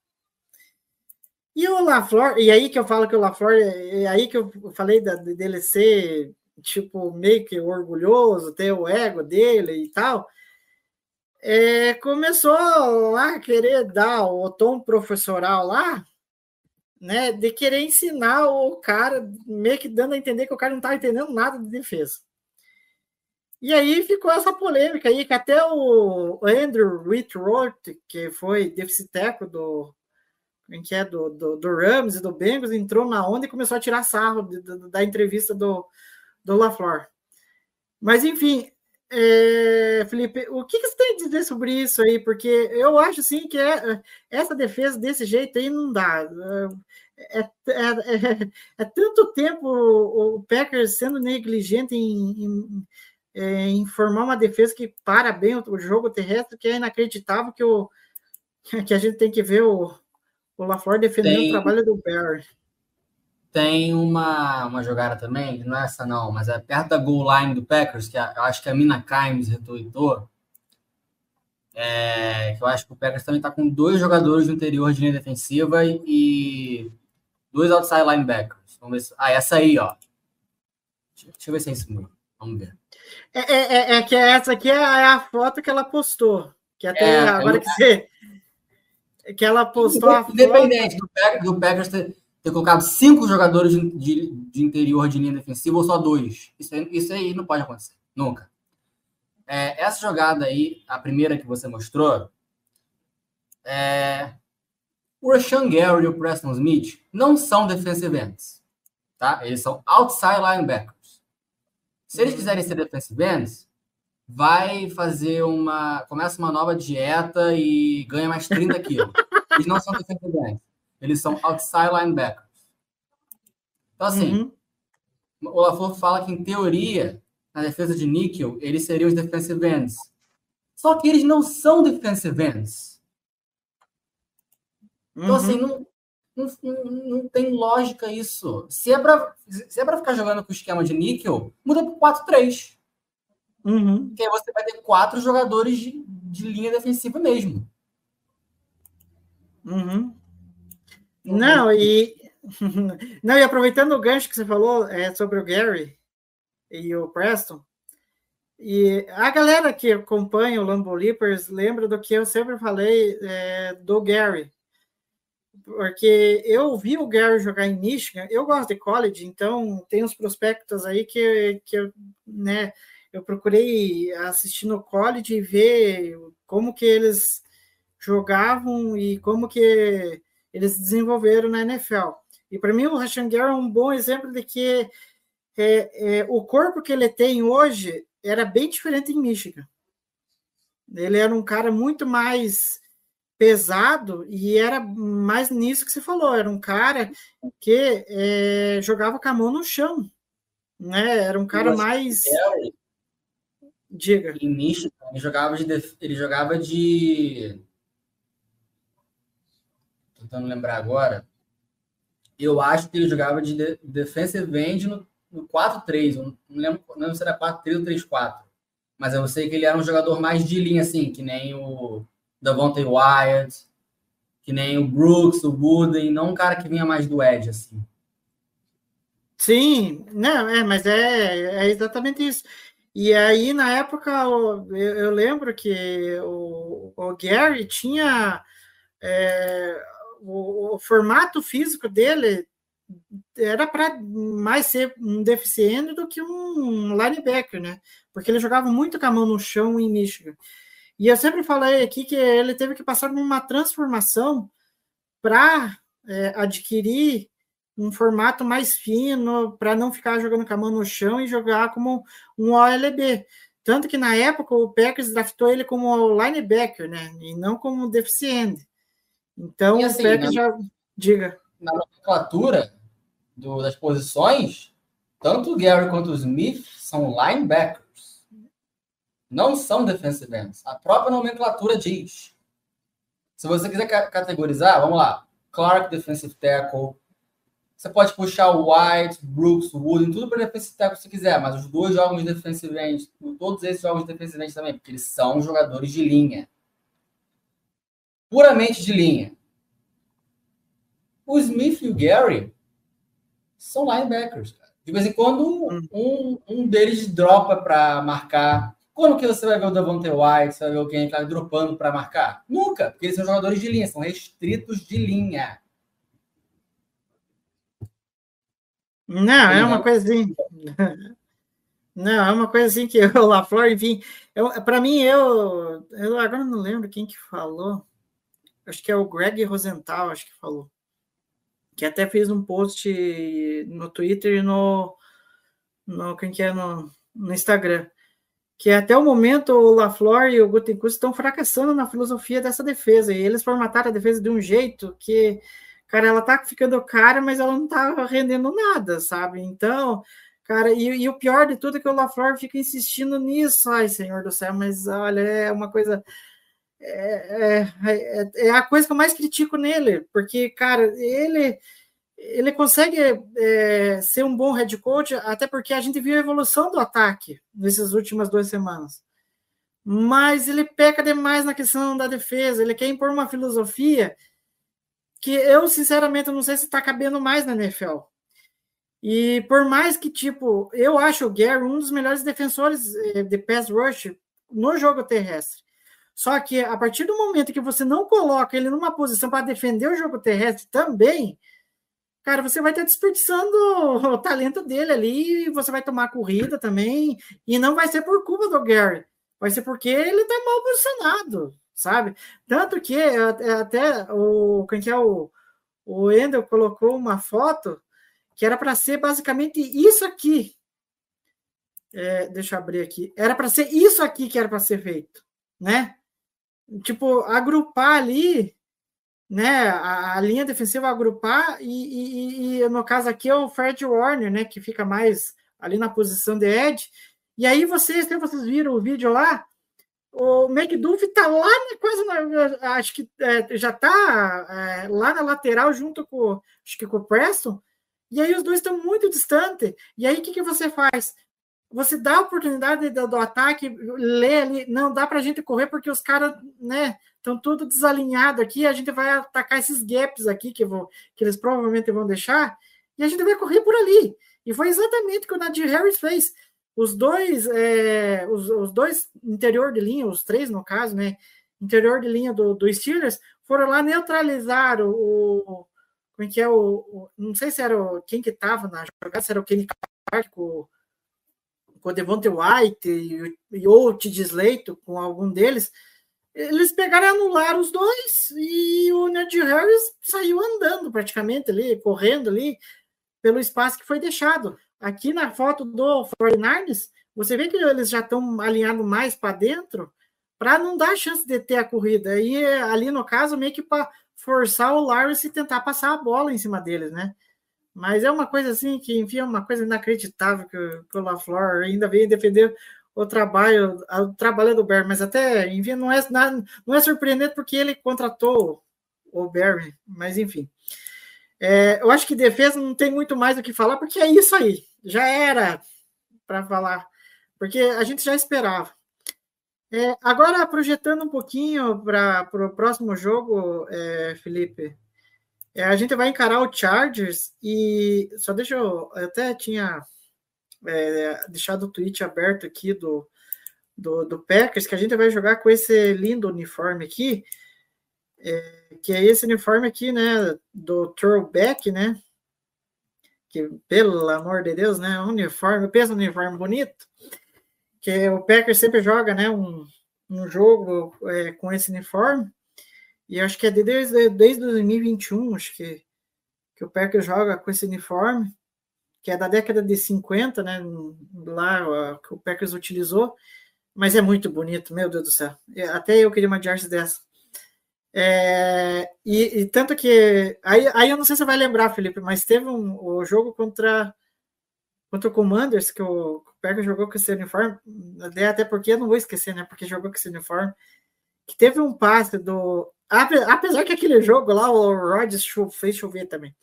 E o LaFleur, e aí que eu falo que o LaFleur, é aí que eu falei da, dele ser, tipo, meio que orgulhoso, ter o ego dele e tal, é, começou lá a querer dar o tom professoral lá, né, de querer ensinar o cara, meio que dando a entender que o cara não estava entendendo nada de defesa. E aí ficou essa polêmica aí, que até o Andrew Whitworth, que foi deficiteco do, que é do, do, do Rams e do Bengals, entrou na onda e começou a tirar sarro da entrevista do, do LaFleur. Mas, enfim, é, Felipe, o que, que, você tem a dizer sobre isso aí? Porque eu acho, assim, que é, essa defesa desse jeito aí não dá. É, é, é, é tanto tempo o, Packers sendo negligente em, em, é, em, formar uma defesa que para bem o, o jogo terrestre, que é inacreditável que, o, que a gente tem que ver o, o LaFleur defendendo tem, o trabalho do Barry. Tem uma, uma jogada também, não é essa não, mas é perto da goal line do Packers, que a, eu acho que a Mina Kimes retweetou, é, que eu acho que o Packers também está com dois jogadores do interior de linha defensiva e, e dois outside linebackers. Vamos ver se, ah, essa aí, ó. Deixa, deixa eu ver se é isso mesmo. Vamos ver. É, é, é, é que essa aqui é a foto que ela postou. Que até é, agora que você, que ela postou Independente do Packers, do Packers ter, ter colocado cinco jogadores de, de, de interior de linha defensiva ou só dois. Isso aí, isso aí não pode acontecer, nunca. É, essa jogada aí, a primeira que você mostrou, é, o Rashan Gary e o Preston Smith não são defensive ends, tá? Eles são outside linebackers. Se eles quiserem ser defensive ends, vai fazer uma. Começa uma nova dieta e ganha mais 30 quilos. Eles não são defensive. Eles são outside linebackers. Então, assim, uhum. o Lafleur fala que, em teoria, na defesa de níquel, eles seriam os defensive ends. Só que eles não são defensive ends. Então, assim, uhum. não, não, não, tem lógica isso. Se é para se é ficar jogando com o esquema de níquel, muda para 4-3. Uhum. Porque aí você vai ter quatro jogadores de, de linha defensiva mesmo. Uhum. Não, e não, e aproveitando o gancho que você falou é, sobre o Gary e o Preston, e a galera que acompanha o Lambo Leapers lembra do que eu sempre falei é, do Gary. Porque eu vi o Gary jogar em Michigan, eu gosto de college, então tem uns prospectos aí que, que né, eu procurei assistir no college e ver como que eles jogavam e como que eles desenvolveram na NFL. E para mim o Rashan Gary é um bom exemplo de que é, é, o corpo que ele tem hoje era bem diferente em Michigan. Ele era um cara muito mais pesado e era mais nisso que você falou. Era um cara que é, jogava com a mão no chão, né? Era um cara mais Diga. Em Michigan, ele jogava de. Ele jogava de. Tô tentando lembrar agora. Eu acho que ele jogava de defensive end no, no 4-3. Não lembro, não lembro se era 4-3 ou 3-4. Mas eu sei que ele era um jogador mais de linha, assim, que nem o Davante Wyatt, que nem o Brooks, o Wooden, não um cara que vinha mais do Edge, assim. Sim, não, é, mas é, é exatamente isso. E aí, na época, eu, eu lembro que o, o Gary tinha é, o, o, formato físico dele era para mais ser um deficiente do que um linebacker, né? Porque ele jogava muito com a mão no chão em Michigan. E eu sempre falei aqui que ele teve que passar por uma transformação para é, adquirir um formato mais fino para não ficar jogando com a mão no chão e jogar como um OLB. Tanto que na época o Packers draftou ele como linebacker, né? E não como deficiente. Então assim, o Packers na, já. Diga. Na nomenclatura do, das posições, tanto o Gary quanto o Smith são linebackers. Não são defensive ends. A própria nomenclatura diz. Se você quiser categorizar, vamos lá. Clark, defensive tackle. Você pode puxar o White, Brooks, Wooden, tudo para defensive tackle se quiser, mas os dois jogos de defensive end, todos esses jogos de defensive end também, porque eles são jogadores de linha. Puramente de linha. O Smith e o Gary são linebackers. De vez em quando, um, um deles dropa para marcar. Quando que você vai ver o Davante White, você vai ver alguém tá dropando para marcar? Nunca, porque eles são jogadores de linha, são restritos de linha. Não, é uma coisa assim. Não, é uma coisa assim que o LaFleur, enfim, para mim, eu, eu agora não lembro quem que falou. Acho que é o Greg Rosenthal, acho que falou. Que até fez um post no Twitter e no, no, quem que é, no, no Instagram. Que até o momento o LaFleur e o Gutenkust estão fracassando na filosofia dessa defesa. E eles formataram a defesa de um jeito que cara, ela tá ficando cara, mas ela não tá rendendo nada, sabe? Então, cara, e, e o pior de tudo é que o LaFleur fica insistindo nisso. Ai, senhor do céu, mas olha, é uma coisa. É, é, é, é a coisa que eu mais critico nele, porque, cara, ele ele consegue é, ser um bom head coach, até porque a gente viu a evolução do ataque nessas últimas duas semanas. Mas ele peca demais na questão da defesa, ele quer impor uma filosofia que eu, sinceramente, não sei se está cabendo mais na NFL. E por mais que, tipo, eu acho o Gary um dos melhores defensores eh, de pass rush no jogo terrestre. Só que a partir do momento que você não coloca ele numa posição para defender o jogo terrestre também, cara, você vai estar desperdiçando o talento dele ali, você vai tomar corrida também, e não vai ser por culpa do Gary, vai ser porque ele tá mal posicionado, sabe? Tanto que até o quem que é o, o Endel colocou uma foto que era para ser basicamente isso aqui. É, deixa eu abrir aqui. Era para ser isso aqui que era para ser feito, né? Tipo, agrupar ali né, a, a, linha defensiva agrupar e, e, e, no caso aqui é o Fred Warner, né, que fica mais ali na posição de Ed. E aí vocês, se vocês viram o vídeo lá, o McDuff tá lá na, quase na, acho que é, já tá é, lá na lateral junto com acho que com o Preston. E aí os dois estão muito distantes. E aí o que, que você faz? Você dá a oportunidade do, do ataque, lê ali, não dá para a gente correr porque os caras, né, estão tudo desalinhado aqui, a gente vai atacar esses gaps aqui que, vou, que eles provavelmente vão deixar, e a gente vai correr por ali. E foi exatamente o que o Nadir Harris fez. Os dois, é, os, os, dois interior de linha, os três no caso, né? Interior de linha do, do Steelers, foram lá neutralizar o, o como é que é o, o, não sei se era o, quem que estava na jogada, se era o Kenny Clark com, com o Devontae White e, e ou o Tid com algum deles, eles pegaram e anularam os dois e o Ned Harris saiu andando praticamente ali, correndo ali pelo espaço que foi deixado. Aqui na foto do 49ers, você vê que eles já estão alinhando mais para dentro para não dar chance de ter a corrida. E ali no caso, meio que para forçar o Lawrence e tentar passar a bola em cima deles, né? Mas é uma coisa assim que, enfim, é uma coisa inacreditável que, que o LaFleur ainda veio defender o trabalho, o trabalho do Barry, mas até, enfim, não é, não é surpreendente porque ele contratou o Barry, mas enfim. É, eu acho que defesa não tem muito mais o que falar, porque é isso aí, já era para falar, porque a gente já esperava. É, agora, projetando um pouquinho para o próximo jogo, é, Felipe, é, a gente vai encarar o Chargers e só deixa eu, eu até tinha é, deixado o tweet aberto aqui do, do, do, Packers, que a gente vai jogar com esse lindo uniforme aqui, é, que é esse uniforme aqui, né, do throwback, né, que, pelo amor de Deus, né, uniforme, pensa no uniforme bonito, que o Packers sempre joga, né, um, um jogo é, com esse uniforme, e acho que é desde, desde 2021, acho que, que o Packers joga com esse uniforme, que é da década de 50, né? Lá que o Packers utilizou, mas é muito bonito, meu Deus do céu. É, até eu queria uma jersey dessa. É, e, e, tanto que aí, aí eu não sei se você vai lembrar, Felipe, mas teve um o jogo contra contra o Commanders que o, Packers jogou com esse uniforme, até porque eu não vou esquecer, né? Porque jogou com esse uniforme, que teve um passe do apesar que aquele jogo lá o Rodgers fez chover também.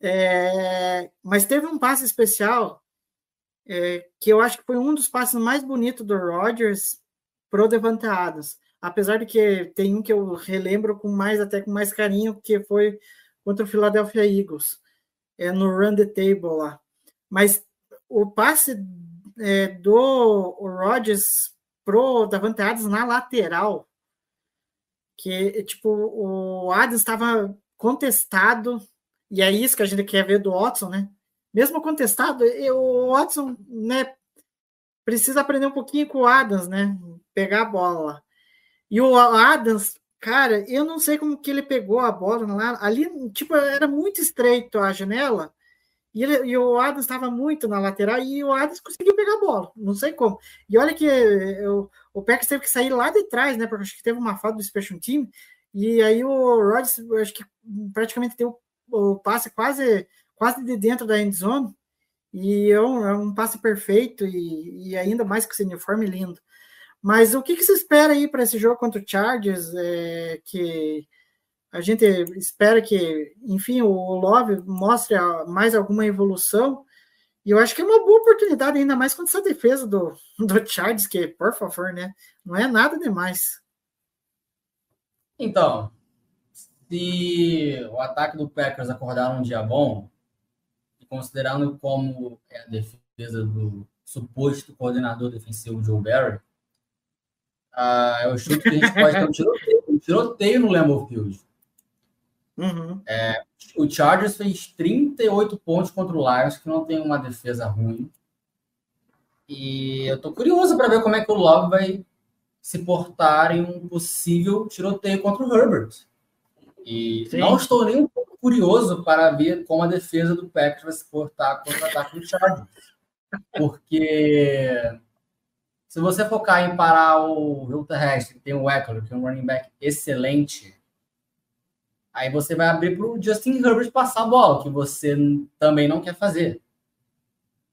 É, mas teve um passe especial é, que eu acho que foi um dos passes mais bonitos do Rodgers pro Devante Adams. Apesar de que tem um que eu relembro com mais até com mais carinho, que foi contra o Philadelphia Eagles, é no Run the Table lá. Mas o passe é, do Rodgers pro Davante Adams na lateral, que tipo o Adams estava contestado e é isso que a gente quer ver do Watson, né? Mesmo contestado, o Watson, né, precisa aprender um pouquinho com o Adams, né? Pegar a bola. E o Adams, cara, eu não sei como que ele pegou a bola lá. Ali, tipo, era muito estreito a janela. E, ele, e o Adams estava muito na lateral e o Adams conseguiu pegar a bola. Não sei como. E olha que eu, o Packers teve que sair lá de trás, né? Porque acho que teve uma falta do Special Team. E aí o Rodgers, acho que praticamente deu o passe quase, quase de dentro da end zone, e é um, é um passe perfeito, e, e, ainda mais com esse uniforme lindo. Mas o que, que se espera aí para esse jogo contra o Chargers? É, que a gente espera que, enfim, o Love mostre mais alguma evolução. E eu acho que é uma boa oportunidade, ainda mais contra essa defesa do, do Chargers, que, por favor, né? Não é nada demais. Então, se o ataque do Packers acordar um dia bom, considerando como é a defesa do suposto coordenador defensivo Joe Barry, uh, eu chuto que a gente pode ter um tiroteio, um tiroteio no Lambeau Field. Uhum. O Chargers fez 38 pontos contra o Lions, que não tem uma defesa ruim. E eu tô curioso para ver como é que o Love vai se portar em um possível tiroteio contra o Herbert. E Sim. não estou nem um pouco curioso para ver como a defesa do Packers vai se portar contra o ataque do Chargers. Porque se você focar em parar o jogo terrestre, que tem o Eckler, que é um running back excelente, aí você vai abrir para o Justin Herbert passar a bola, que você também não quer fazer.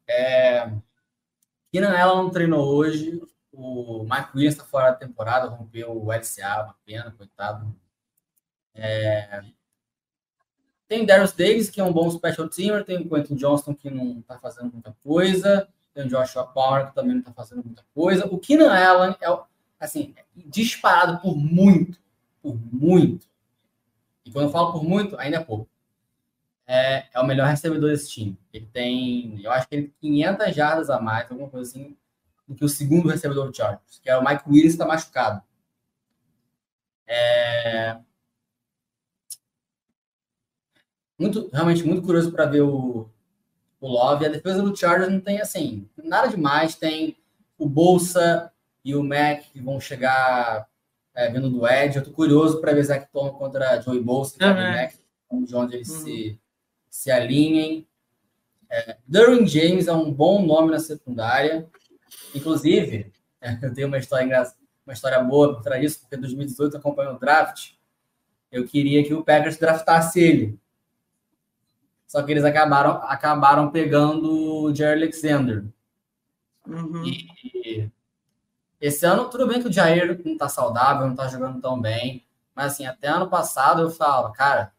É... Keenan Allen não treinou hoje, o Mike Williams está fora da temporada, rompeu o LCA, uma pena, coitado. É... Tem Darius Davis, que é um bom special teamer, tem o Quentin Johnston, que não está fazendo muita coisa, tem o Joshua Palmer, que também não está fazendo muita coisa. O Keenan Allen é, assim, disparado por muito, por muito. E quando eu falo por muito, ainda é pouco. É, é o melhor recebedor desse time. Ele tem, eu acho que ele tem 500 jardas a mais, alguma coisa assim, do que o segundo recebedor do Chargers, que é o Mike Williams, está machucado. É... Muito, realmente muito curioso para ver o, o Love. A defesa do Chargers não tem, assim, nada demais. Tem o Bolsa e o Mac que vão chegar é, vindo do Edge. Eu tô curioso para ver Zach Tom contra Joey Bolsa e Uhum. Mac, de onde eles Uhum. se, se alinhem. É, Derwin James é um bom nome na secundária. Inclusive, eu tenho uma história engraçada, uma história boa por trás disso, porque em 2018 acompanhando o draft, eu queria que o Packers draftasse ele. Só que eles acabaram, acabaram pegando o Jerry Alexander. Uhum. E esse ano, tudo bem que o Jair não tá saudável, não tá jogando tão bem. Mas assim, até ano passado eu falava, cara,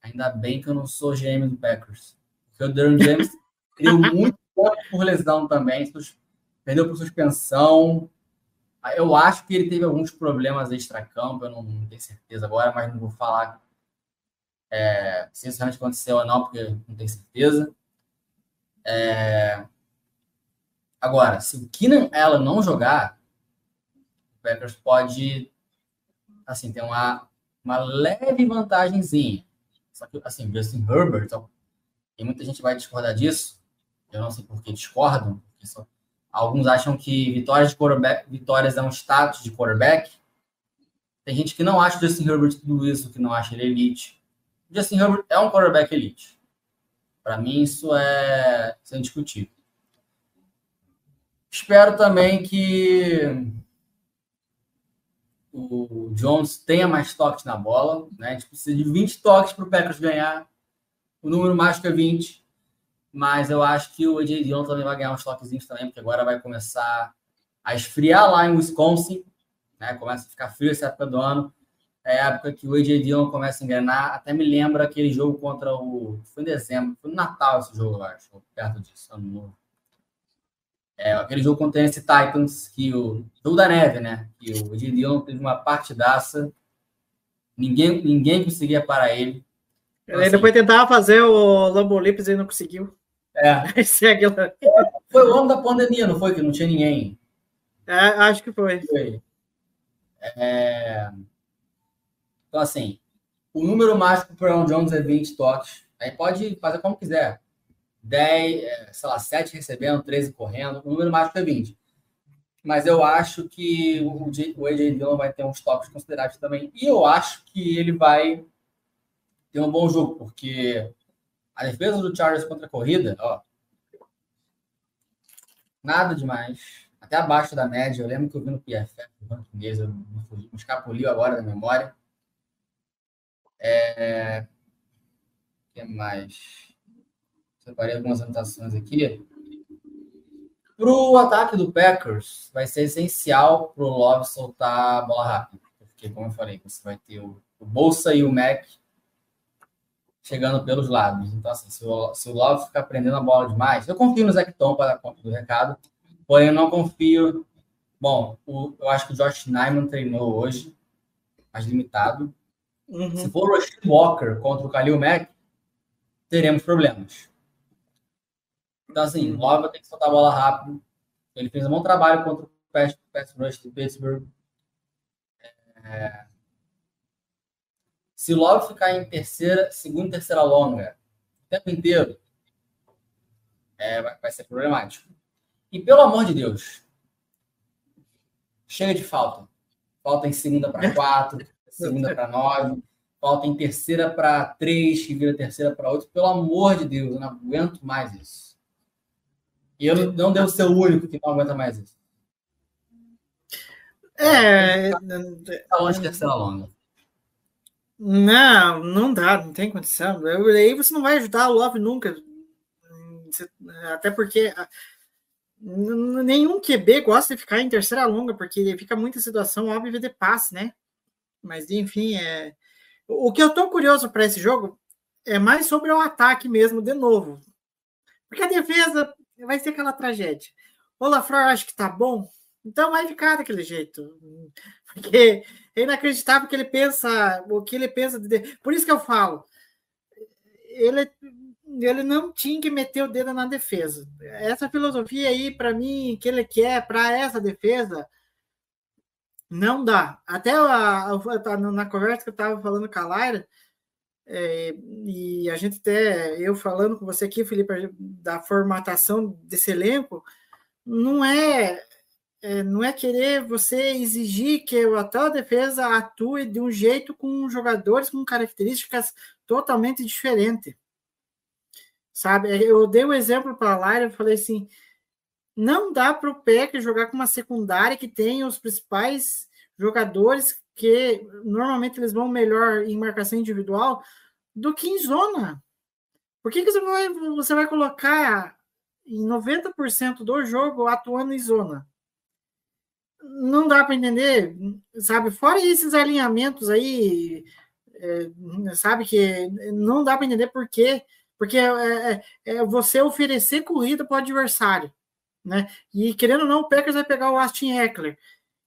ainda bem que eu não sou GM do Packers. Porque o Darren James deu muito pouco por lesão também, perdeu por suspensão. Eu acho que ele teve alguns problemas extra-campo, eu não, não tenho certeza agora, mas não vou falar é, se isso realmente aconteceu ou não, porque não tenho certeza. É, Agora, se o Keenan Allen não jogar, o Packers pode, assim, ter uma, uma leve vantagenzinha. Só que, assim, Justin Herbert, ó, e muita gente vai discordar disso, eu não sei por que discordam, só- alguns acham que vitórias, de quarterback, vitórias é um status de quarterback. Tem gente que não acha o Justin Herbert tudo isso, que não acha ele elite. Justin Herbert é um quarterback elite. Para mim, isso é, isso é indiscutível. Espero também que o Jones tenha mais toques na bola. Né? A gente precisa de 20 toques para o Packers ganhar. O número mágico é 20. Mas eu acho que o AJ Dillon também vai ganhar uns toquezinhos também, porque agora vai começar a esfriar lá em Wisconsin. Né? Começa a ficar frio essa época do ano. É a época que o AJ Dillon começa a engrenar. Até me lembra aquele jogo contra o. Foi em dezembro, foi no Natal esse jogo, eu acho, perto disso, ano novo. É, aquele jogo contra esse Titans, que o jogo da neve, né? Que o AJ Dillon teve uma partidaça, ninguém, ninguém conseguia parar ele. Ele depois tentava fazer o Lambo Lips e não conseguiu. É, segue lá. foi o ano da pandemia, não foi? Que não tinha ninguém. É, acho que foi. Foi. É, Então, assim, o número mágico para o Jones é 20 toques. Aí pode fazer como quiser. 10, é, sei lá, 7 recebendo, 13 correndo. O número mágico é 20. Mas eu acho que o AJ Dillon vai ter uns toques consideráveis também. E eu acho que ele vai ter um bom jogo, porque a defesa do Chargers contra a corrida, ó, nada demais. Até abaixo da média. Eu lembro que eu vi no PFF, no banco eu me escapuliu agora da memória. É... O que mais? Separei algumas anotações aqui. Para o ataque do Packers, vai ser essencial para o Love soltar a bola rápida. Porque, como eu falei, você vai ter o, Bolsa e o Mac chegando pelos lados. Então, assim, se o, se o Love ficar prendendo a bola demais, eu confio no Zach Tom para dar conta do recado, porém eu não confio. Bom, o- eu acho que o Josh Nyman treinou hoje, mais limitado. Uhum. Se for o Rashid Walker contra o Khalil Mack, teremos problemas. Então, assim, o Love vai ter que soltar a bola rápido. Ele fez um bom trabalho contra o Pass, pass Rush do Pittsburgh. É... Se Love ficar em terceira, segunda, terceira longa o tempo inteiro, é, vai, vai ser problemático. E pelo amor de Deus, chega de falta. Falta em segunda para quatro, segunda para nove, falta em terceira para três, que vira terceira para oito. Pelo amor de Deus, eu não aguento mais isso. E eu não devo ser o único que não aguenta mais isso. É. Tá longe de terceira longa. Não, não dá, não tem condição. Aí você não vai ajudar o Love nunca. Até porque nenhum QB gosta de ficar em terceira longa, porque fica muita situação óbvia de passe, né? Mas enfim, é. O que eu tô curioso para esse jogo é mais sobre o ataque mesmo, de novo. Porque a defesa vai ser aquela tragédia. O LaFleur acho que tá bom, então vai ficar daquele jeito. Porque é inacreditável que ele pensa, o que ele pensa. De... Por isso que eu falo, ele, ele não tinha que meter o dedo na defesa. Essa filosofia aí, para mim, que ele quer para essa defesa, não dá. Até a, a- na conversa que eu estava falando com a Laira, é, e a gente até, eu falando com você aqui, Felipe, da formatação desse elenco, não é é, não é querer você exigir que a tal defesa atue de um jeito com jogadores com características totalmente diferentes. Sabe? Eu dei um exemplo para a Lara, eu falei assim: não dá para o PEC jogar com uma secundária que tem os principais jogadores que normalmente eles vão melhor em marcação individual do que em zona. Por que, que você, vai, você vai colocar em 90% do jogo atuando em zona? não dá para entender, sabe? Fora esses alinhamentos aí, é, sabe que não dá para entender por quê, porque é, é, é, você oferecer corrida para o adversário, né? E querendo ou não, o Packers vai pegar o Austin Eckler,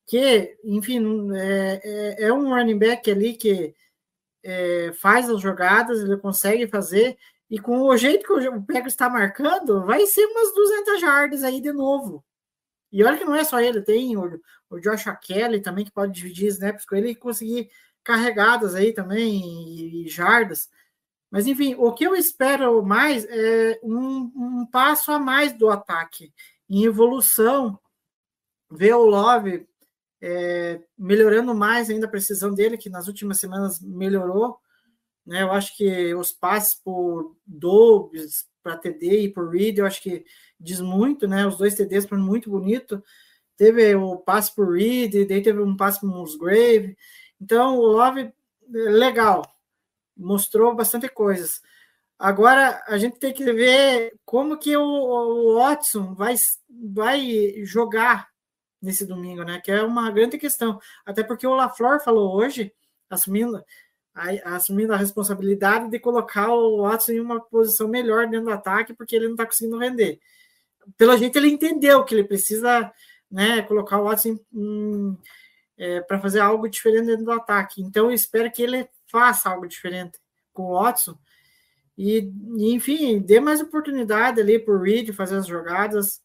que, enfim, é, é um running back ali que faz as jogadas, ele consegue fazer, e com o jeito que o Packers está marcando, vai ser umas 200 jardas aí de novo. E olha que não é só ele, tem o, o Josh Kelly também que pode dividir snaps com ele e conseguir carregadas aí também e, e jardas. Mas enfim, o que eu espero mais é um, um, passo a mais do ataque, em evolução, ver o Love é, melhorando mais ainda a precisão dele, que nas últimas semanas melhorou. Né? Eu acho que os passes por Dobbs, para TD e por Reed, eu acho que diz muito, né? Os dois TDs foram muito bonito. Teve o passe por Reed, daí teve um passe por Musgrave. Então, o Love, legal, mostrou bastante coisas. Agora, a gente tem que ver como que o, o Watson vai, vai jogar nesse domingo, né? Que é uma grande questão. Até porque o LaFleur falou hoje, assumindo, assumindo a responsabilidade de colocar o Watson em uma posição melhor dentro do ataque, porque ele não está conseguindo render. Pelo jeito, ele entendeu que ele precisa né, colocar o Watson é, para fazer algo diferente dentro do ataque. Então, eu espero que ele faça algo diferente com o Watson. E, enfim, dê mais oportunidade ali para o Reed fazer as jogadas,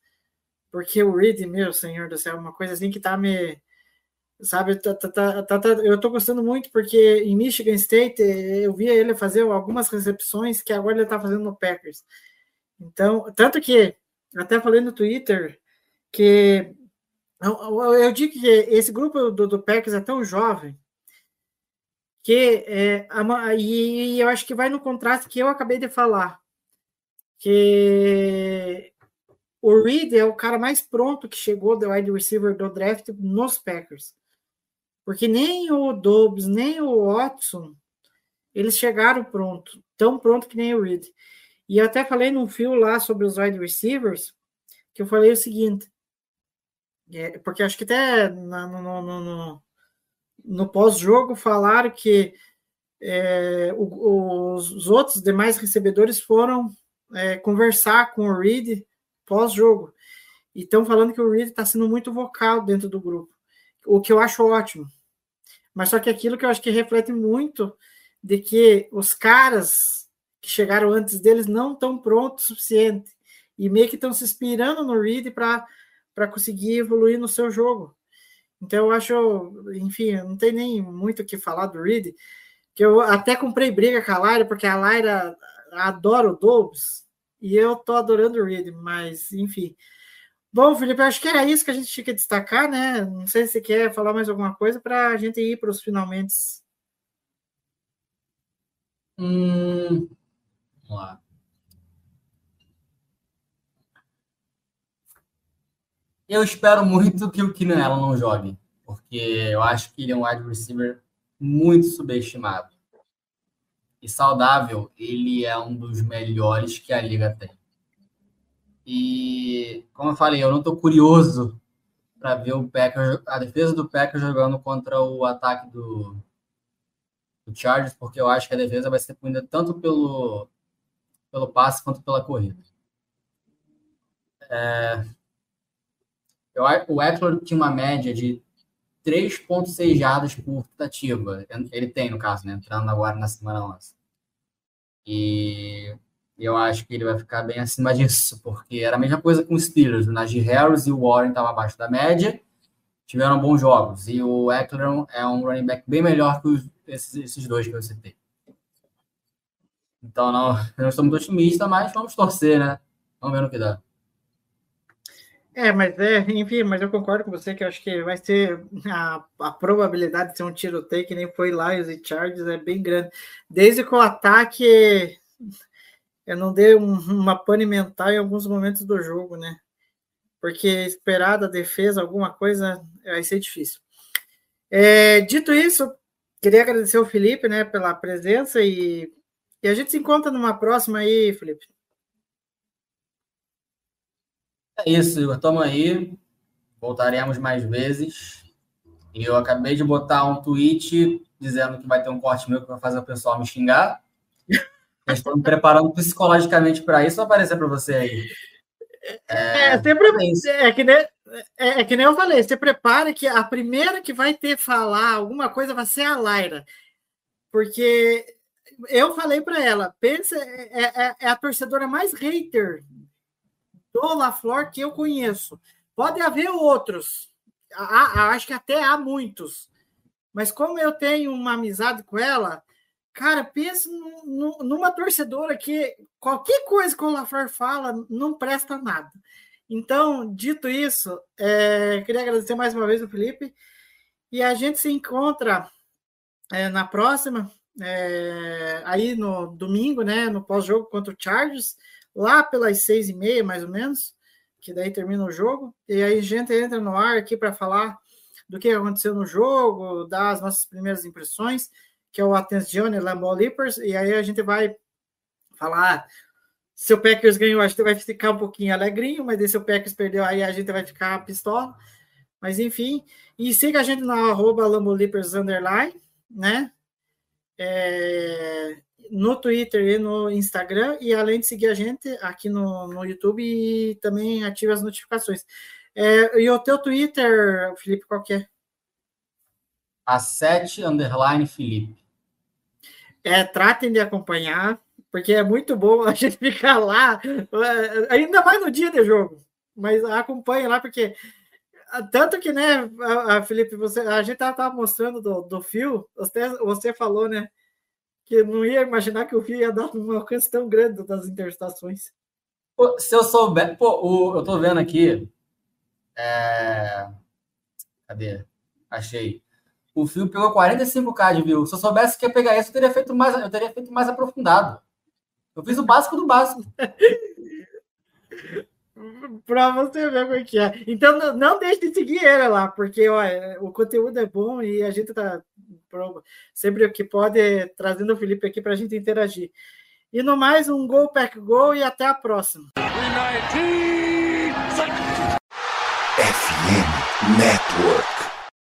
porque o Reed, meu senhor do céu, uma coisa assim que tá me sabe? Tá, tá, tá, eu tô gostando muito porque em Michigan State eu via ele fazer algumas recepções que agora ele tá fazendo no Packers. Então, tanto que até falei no Twitter que eu, eu digo que esse grupo do, do Packers é tão jovem que é, e eu acho que vai no contraste que eu acabei de falar que o Reed é o cara mais pronto que chegou do wide receiver do draft nos Packers. Porque nem o Dobbs, nem o Watson, eles chegaram pronto, tão pronto que nem o Reed. E eu até falei num fio lá sobre os wide receivers, que eu falei o seguinte, é, porque acho que até no, no, no, no pós-jogo falaram que é, os outros demais recebedores foram é, conversar com o Reed pós-jogo. E estão falando que o Reed está sendo muito vocal dentro do grupo, o que eu acho ótimo. Mas só que aquilo que eu acho que reflete muito de que os caras que chegaram antes deles não estão prontos o suficiente e meio que estão se inspirando no Reed para conseguir evoluir no seu jogo. Então eu acho, enfim, não tem nem muito o que falar do Reed, que eu até comprei briga com a Laira, porque a Laira adora o Dobbs, e eu tô adorando o Reed, mas enfim. Bom, Felipe, acho que era isso que a gente tinha que destacar, né? Não sei se você quer falar mais alguma coisa para a gente ir para os finalmente. Hum, vamos lá. Eu espero muito que o Keenan Allen não jogue, porque eu acho que ele é um wide receiver muito subestimado. E saudável, ele é um dos melhores que a liga tem. E, como eu falei, eu não estou curioso para ver o Packers, a defesa do Packers jogando contra o ataque do, do Chargers, porque eu acho que a defesa vai ser punida tanto pelo, pelo passe quanto pela corrida. É, eu, o Eckler tinha uma média de 3,6 jardas por tentativa. Ele tem, no caso, né? Entrando agora na semana 11. E eu acho que ele vai ficar bem acima disso, porque era a mesma coisa com os Steelers. O Najee Harris e o Warren estavam abaixo da média, tiveram bons jogos. E o Eckler é um running back bem melhor que os, esses, esses dois que eu citei. Então, não, não estou muito otimista, mas vamos torcer, né? Vamos ver no que dá. É, mas é, enfim, mas eu concordo com você que eu acho que vai ser a, a probabilidade de ser um tiroteio que nem foi Lions e Chargers é bem grande. Desde que o ataque eu não dei um, uma pane mental em alguns momentos do jogo, né? Porque esperar da defesa alguma coisa vai ser difícil. É, dito isso, queria agradecer ao Felipe, né, pela presença e, e a gente se encontra numa próxima aí, Felipe. É isso, Igor. Tamo aí. Voltaremos mais vezes. E eu acabei de botar um tweet dizendo que vai ter um corte meu que vai fazer o pessoal me xingar. Eu estou me preparando psicologicamente para isso. Aparecer para você aí. É, é, sempre, é, que nem, é, é, que nem eu falei. Você prepara que a primeira que vai ter falar alguma coisa vai ser a Laira. Porque eu falei para ela, pensa, é, é, é, a torcedora mais hater do LaFleur que eu conheço. Pode haver outros, há, acho que até há muitos, mas como eu tenho uma amizade com ela, cara, pensa numa torcedora que qualquer coisa que o LaFleur fala não presta nada. Então, dito isso, é, queria agradecer mais uma vez o Felipe e a gente se encontra é, na próxima, é, aí no domingo, né, no pós-jogo contra o Chargers lá pelas seis e meia, mais ou menos, que daí termina o jogo, e aí a gente entra no ar aqui para falar do que aconteceu no jogo, dar as nossas primeiras impressões, que é o Attenzione Lambeau Leapers, e aí a gente vai falar se o Packers ganhou, a gente vai ficar um pouquinho alegrinho, mas se o Packers perdeu, aí a gente vai ficar pistola. Mas enfim, e siga a gente na arroba underline, né? É, no Twitter e no Instagram, e além de seguir a gente aqui no, no YouTube e também ative as notificações. É, e o teu Twitter, Felipe, qual que é? A 7 underline Felipe. É, tratem de acompanhar, porque é muito bom a gente ficar lá, ainda mais no dia de jogo. Mas acompanhe lá, porque tanto que, né, a, a Felipe, você, a gente estava mostrando do, do fio, você, você falou, né? Que não ia imaginar que o Fio ia dar um alcance tão grande das interestações. Pô, se eu souber. Pô, o, eu tô vendo aqui. É... Cadê? Achei. O Fio pegou 45k de view. Se eu soubesse que ia pegar isso, eu teria feito mais, eu teria feito mais aprofundado. Eu fiz o básico do básico. para você ver como é que é. Então, não, não deixe de seguir ele lá, porque ó, o conteúdo é bom e a gente tá sempre que pode trazendo o Felipe aqui para a gente interagir. E no mais, um gol, pack gol e até a próxima. FM Network.